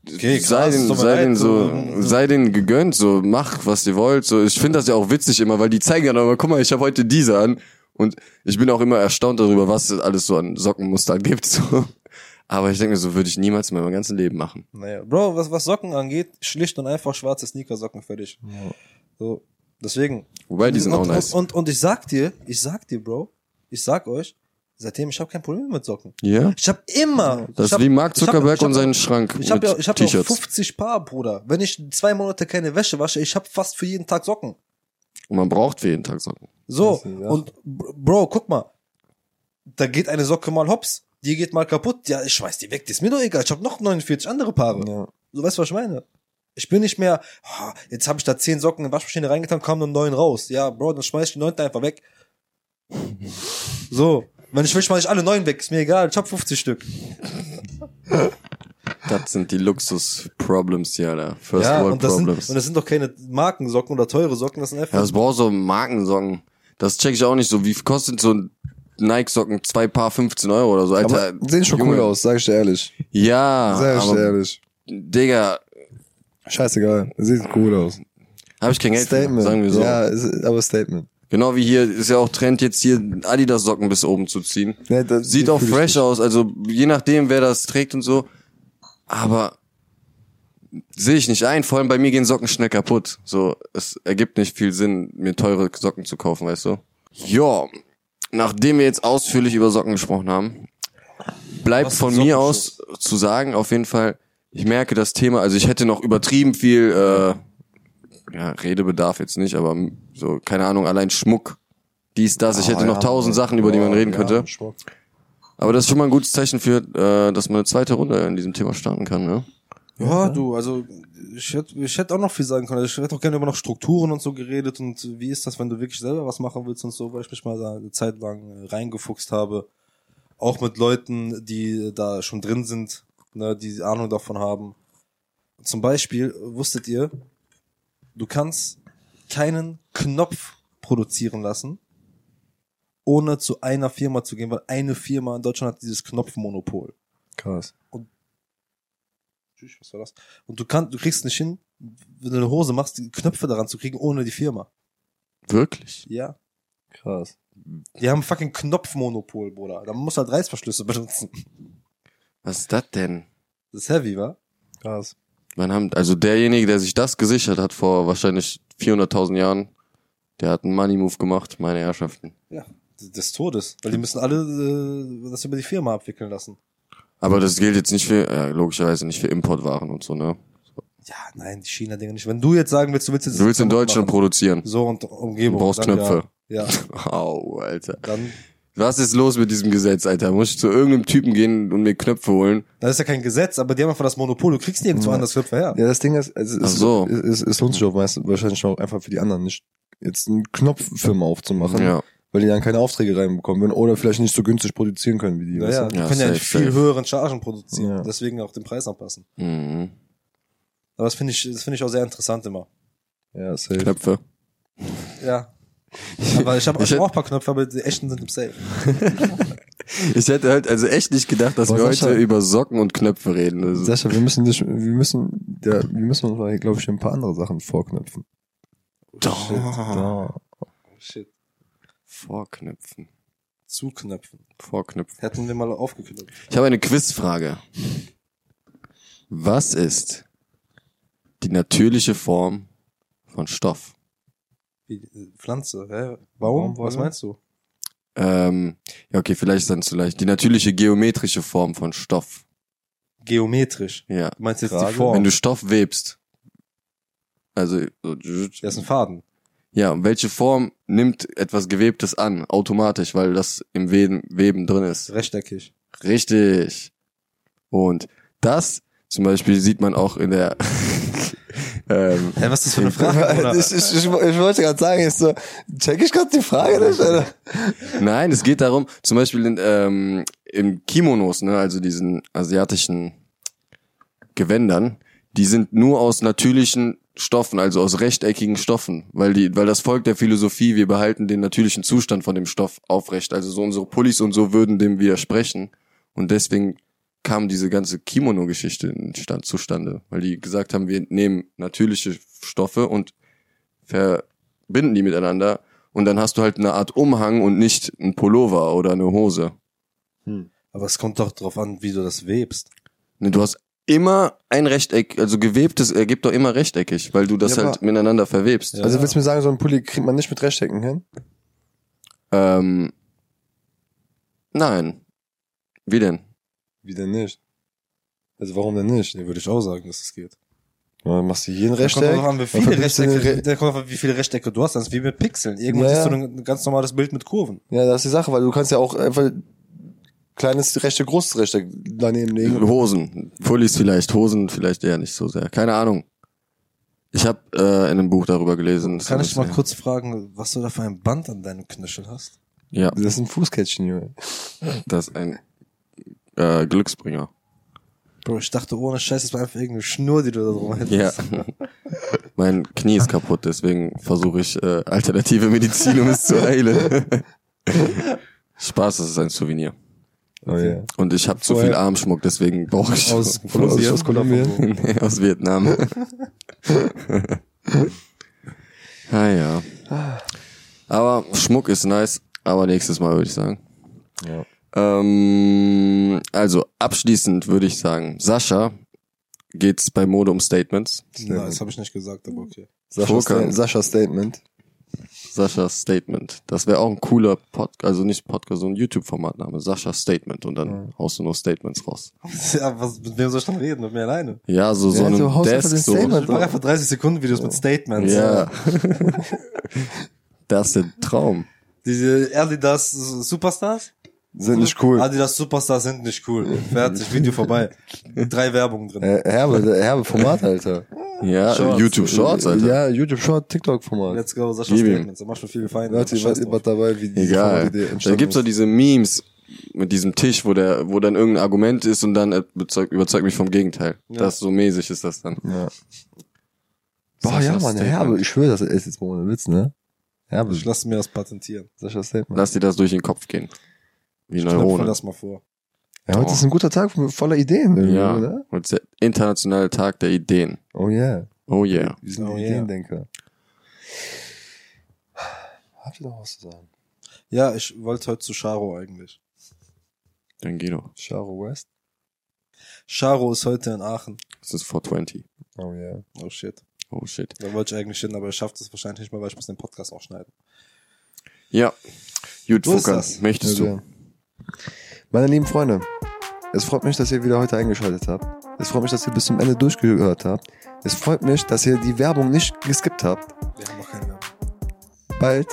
Okay, sei krass, den, tut mir sei den so, so- sei den gegönnt, so mach was ihr wollt. So, ich finde das ja auch witzig immer, weil die zeigen ja immer, guck mal, ich habe heute diese an und ich bin auch immer erstaunt darüber, was es alles so an Sockenmustern gibt. So. Aber ich denke mir, so würde ich niemals in meinem ganzen Leben machen. Naja, Bro, was, was Socken angeht, schlicht und einfach schwarze Sneakersocken fertig. So, deswegen. Wobei, die sind und, auch nice. Und, und, und ich sag dir, ich sag dir, Bro, ich sag euch, seitdem ich habe kein Problem mit Socken. Ja? Ich habe immer. Das ich hab, ist wie Mark Zuckerberg hab- und seinen Schrank Ich habe ja, ich hab ja auch T-Shirts. 50 Paar, Bruder. Wenn ich zwei Monate keine Wäsche wasche, ich habe fast für jeden Tag Socken. Und man braucht für jeden Tag Socken. So, ist ja. und Br- Bro, guck mal. Da geht eine Socke mal hops, die geht mal kaputt. Ja, ich schmeiß die weg, die ist mir doch egal. Ich habe noch 49 andere Paare. Ja. So, weißt du, was ich meine? Ich bin nicht mehr, ah, jetzt habe ich da 10 Socken in die Waschmaschine reingetan, kam nur neun raus. Ja, Bro, dann schmeiß ich die neunte einfach weg. So, wenn ich will, schmeiß ich alle neun weg, ist mir egal, ich hab 50 Stück. Das sind die Luxus-Problems hier, Alter. First ja, World und das, sind, Problems. und das sind doch keine Markensocken oder teure Socken, das sind einfach. Ja, das braucht so Markensocken. Das check ich auch nicht so. Wie viel kostet so ein Nike-Socken? Zwei Paar 15 Euro oder so, Alter. Aber sehen schon Junge. cool aus, sag ich dir ehrlich. Ja, Sag ich dir aber, ehrlich. Digga, Scheißegal. Sieht cool aus. habe ich kein Geld für, Statement. sagen wir so. Ja, ist, aber Statement. Genau wie hier ist ja auch Trend jetzt hier Adidas-Socken bis oben zu ziehen. Das- Sieht auch fresh aus, also je nachdem, wer das trägt und so. Aber sehe ich nicht ein. Vor allem bei mir gehen Socken schnell kaputt. So, es ergibt nicht viel Sinn, mir teure Socken zu kaufen, weißt du? Ja, nachdem wir jetzt ausführlich über Socken gesprochen haben, bleibt Was von mir aus zu sagen, auf jeden Fall, ich merke das Thema, also ich hätte noch übertrieben viel, äh, ja, Redebedarf jetzt nicht, aber so, keine Ahnung, allein Schmuck, dies, das, ich hätte Ah, noch ja, tausend. Sachen, über die man reden ja, könnte. Schmuck. Aber das ist schon mal ein gutes Zeichen für, äh, dass man eine zweite Runde in diesem Thema starten kann, ne? Ja, du, also ich hätte ich hätte auch noch viel sagen können. Ich hätte auch gerne über noch Strukturen und so geredet und wie ist das, wenn du wirklich selber was machen willst und so, weil ich mich mal da eine Zeit lang äh, reingefuchst habe. Auch mit Leuten, die da schon drin sind, ne, die Ahnung davon haben. Zum Beispiel, wusstet ihr, du kannst keinen Knopf produzieren lassen, ohne zu einer Firma zu gehen, weil eine Firma in Deutschland hat dieses Knopfmonopol. Krass. Tschüss, Was war das? Und du kannst, du kriegst nicht hin, wenn du eine Hose machst, die Knöpfe daran zu kriegen, ohne die Firma. Wirklich? Ja. Krass. Die haben fucking Knopfmonopol, Bruder. Da muss halt Reißverschlüsse benutzen. Was ist das denn? Das ist heavy, wa? Krass. Man haben, also derjenige, der sich das gesichert hat vor wahrscheinlich 400.000 Jahren, der hat einen Money Move gemacht, meine Herrschaften. Ja. Des Todes. Weil die müssen alle äh, das über die Firma abwickeln lassen. Aber das gilt jetzt nicht für, ja, logischerweise nicht für Importwaren und so, ne? Ja, nein, die China-Dinger nicht. Wenn du jetzt sagen willst, du willst jetzt Du willst in Deutschland machen, produzieren. so und Umgebung. Du brauchst Knöpfe. Ja, ja, Au, Alter. dann, Was ist los mit diesem Gesetz, Alter? Muss ich zu irgendeinem Typen gehen und mir Knöpfe holen? das ist ja kein Gesetz, aber die haben einfach das Monopol. Du kriegst nirgendwo Ja. anders Knöpfe her. Ja, das Ding ist, also, Ach es, so. es, es, es lohnt sich auch meist, wahrscheinlich auch einfach für die anderen nicht, jetzt eine Knopffirma aufzumachen, Ja. weil die dann keine Aufträge reinbekommen würden oder vielleicht nicht so günstig produzieren können wie die. Ja, weißt ja, du? die Ja, können ja safe, nicht viel safe. höheren Chargen produzieren. Ja. Deswegen auch den Preis anpassen. Mhm. Aber das finde ich, das finde ich auch sehr interessant immer. ja safe. Knöpfe. Ja. Aber ich habe Ich hätt- auch ein paar Knöpfe, aber die echten sind im Safe. Ich hätte halt also echt nicht gedacht, dass Boah, wir Sascha- heute über Socken und Knöpfe reden. Also, Sascha, wir müssen dich, wir müssen, ja, wir müssen uns mal, glaube ich, ein paar andere Sachen vorknüpfen. Doch. Ja. Shit. Vorknöpfen. Zuknöpfen. Vorknöpfen. Hätten wir mal aufgeknüpft. Ich habe eine Quizfrage. Was ist die natürliche Form von Stoff? Wie, äh, Pflanze, hä? Baum? Baumwolle? Was meinst du? Ähm, ja, okay, vielleicht ist dann vielleicht die natürliche geometrische Form von Stoff. Geometrisch. Ja. Du meinst jetzt Frage? die Form? Wenn du Stoff webst. Also, so, Der ist ein Faden. ja, und welche Form nimmt etwas Gewebtes an, automatisch, weil das im Weben, Weben drin ist? Rechteckig. Richtig. Und das zum Beispiel sieht man auch in der, ähm, Hä, was ist das für eine Frage? Ich, ich, ich, ich wollte gerade sagen, ich so, check ich gerade die Frage nicht, Alter. Nein, es geht darum, zum Beispiel in, ähm, im Kimonos, ne, also diesen asiatischen Gewändern, die sind nur aus natürlichen Stoffen, also aus rechteckigen Stoffen, weil die, weil das folgt der Philosophie, wir behalten den natürlichen Zustand von dem Stoff aufrecht. Also so unsere Pullis und so würden dem widersprechen. Und deswegen kam diese ganze Kimono-Geschichte zustande, weil die gesagt haben, wir nehmen natürliche Stoffe und verbinden die miteinander und dann hast du halt eine Art Umhang und nicht ein Pullover oder eine Hose. Aber es kommt doch drauf an, wie du das webst. Ne, du hast immer ein Rechteck, also gewebtes ergibt doch immer rechteckig, weil du das Ja, halt miteinander verwebst. Ja. Also willst du mir sagen, so ein Pulli kriegt man nicht mit Rechtecken hin? Ähm, nein. Wie denn? Wie denn nicht? Also warum denn nicht? Nee, würde ich auch sagen, dass es geht. Ja, machst du jeden Da kommt Rechteck? drauf an, wie dann viele Rechtecke, Re- da kommt an, wie viele Rechtecke du hast. Das ist wie mit Pixeln. Irgendwann Ja, siehst ja. du ein ganz normales Bild mit Kurven. Ja, das ist die Sache, weil du kannst ja auch einfach kleines Rechteck, großes Rechteck daneben legen. Hosen. Pullis vielleicht, Hosen vielleicht eher nicht so sehr. Keine Ahnung. Ich habe äh, in einem Buch darüber gelesen. Kann ich das- mal kurz fragen, was du da für ein Band an deinem Knöchel hast? Ja, Das ist ein Fußkettchen, Junge. das ist ein äh, Glücksbringer. Bro, ich dachte, ohne Scheiß, das war einfach irgendeine Schnur, die du da drum hättest. Ja. mein Knie ist kaputt, deswegen versuche ich äh, alternative Medizin, um es zu heilen. Spaß, das ist ein Souvenir. Oh ja. Und ich habe zu viel Armschmuck, deswegen brauche ich Aus Aus, Kolumbien. aus Kolumbien. nee, aus Vietnam. ah ja. Aber Schmuck ist nice, aber nächstes Mal würde ich sagen. Ja. Ähm, also abschließend würde ich sagen, Sascha geht's bei Mode um Statements. Na, das habe ich nicht gesagt, aber okay. Sascha, Furka. Sta Sascha Statement. Saschas Statement. Das wäre auch ein cooler Podcast, also nicht Podcast, so ein YouTube-Formatname. Sascha Statement und dann haust du nur Statements raus. Ja, was, mit wem soll ich dann reden? Mit mir alleine? Ja, so, so Ja, einem du haust einfach Desk, den so. Statement Ich mache einfach 30 Sekunden Videos mit Statements. Ja. das ist der Traum. Diese Adidas Superstars? Sind nicht cool. Adidas Superstars sind nicht cool. Fertig, Video vorbei. Drei Werbungen drin. Äh, herbe, herbe Format, Alter. Ja, Shorts. YouTube Shorts, Alter. Ja, YouTube Short, TikTok Format. Let's go, Sascha. Statements. Da machst du viel Feinde. Leute, ihr wart immer dabei, wie die Egal. Formatidee Da gibt's doch diese Memes mit diesem Tisch, wo der, wo dann irgendein Argument ist und dann überzeugt, überzeugt mich vom Gegenteil. Ja. Das so mäßig ist das dann. Ja. Boah, Sascha ja, Mann, Statement. herbe. Ich schwöre, das ist jetzt mal ohne Witz, ne? Aber Ich lasse mir das patentieren. das Statement. Lass dir das durch den Kopf gehen. Wie Ich das mal vor. Ja, heute ist ein guter Tag voller Ideen, Ja, oder? heute ist der internationale Tag der Ideen. Oh yeah. Oh yeah. Wir sind Oh yeah. Ideendenker. Habt ihr noch was zu sagen? Ja, ich wollte heute zu Charo eigentlich. Dann geh doch. Charo West? Charo ist heute in Aachen. Das ist 420. Oh yeah. Oh shit. Oh shit. Da wollte ich eigentlich hin, aber ich schaffe das wahrscheinlich nicht mehr, weil ich muss den Podcast auch schneiden. Ja. Gut, So ist Fucker. das. Möchtest du? Okay. Meine lieben Freunde, es freut mich, dass ihr wieder heute eingeschaltet habt. Es freut mich, dass ihr bis zum Ende durchgehört habt. Es freut mich, dass ihr die Werbung nicht geskippt habt. Wir haben noch keine Werbung. Bald,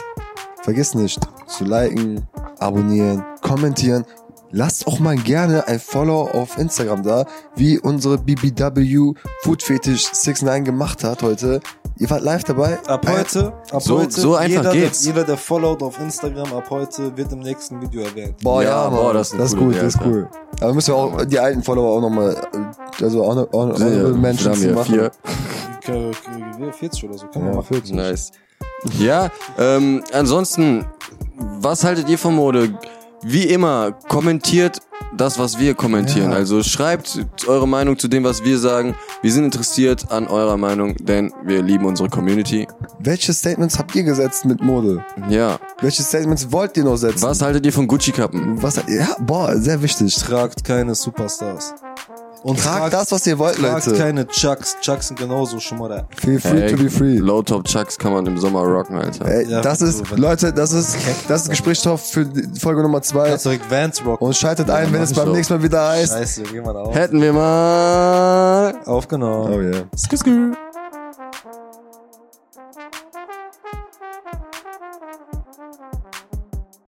vergiss nicht zu liken, abonnieren, kommentieren. Lasst auch mal gerne ein Follow auf Instagram da, wie unsere BBW Food Fetish 69 gemacht hat heute. Ihr wart live dabei. Ab heute, ab So- heute, so einfach jeder, geht's. Der, jeder, der followt auf Instagram, ab heute wird im nächsten Video erwähnt. Boah, ja, Ja, Mann. boah, das ist das ist gut, Idee, das ist cool. Aber müssen wir auch die alten Follower auch nochmal, also auch noch, auch noch Ja, Menschen wir haben hier machen. vier. K- k- 40 oder so, kann man Ja, machen. 40. Nice. Ja, ähm, ansonsten, was haltet ihr von Mode? Wie immer, kommentiert das, was wir kommentieren. Ja. Also schreibt eure Meinung zu dem, was wir sagen. Wir sind interessiert an eurer Meinung, denn wir lieben unsere Community. Welche Statements habt ihr gesetzt mit Mode? Ja. Welche Statements wollt ihr noch setzen? Was haltet ihr von Gucci-Kappen? Was? Ja, boah, sehr wichtig. Tragt keine Superstars. Und Tragt das, was ihr wollt, tragt Leute. keine Chucks. Chucks sind genauso schon mal da. Feel free Ey, to be free. Low-Top Chucks kann man im Sommer rocken, Alter. Ey, Ja, das ist, wenn- Leute, das ist, das ist Gesprächsstoff für die Folge Nummer zwei. Kannst direkt Vans rocken. Und schaltet ein, wenn es beim nächsten Mal wieder heißt. Scheiße, geh mal auf. Hätten wir mal... Aufgenommen. Oh yeah. Skü, skü.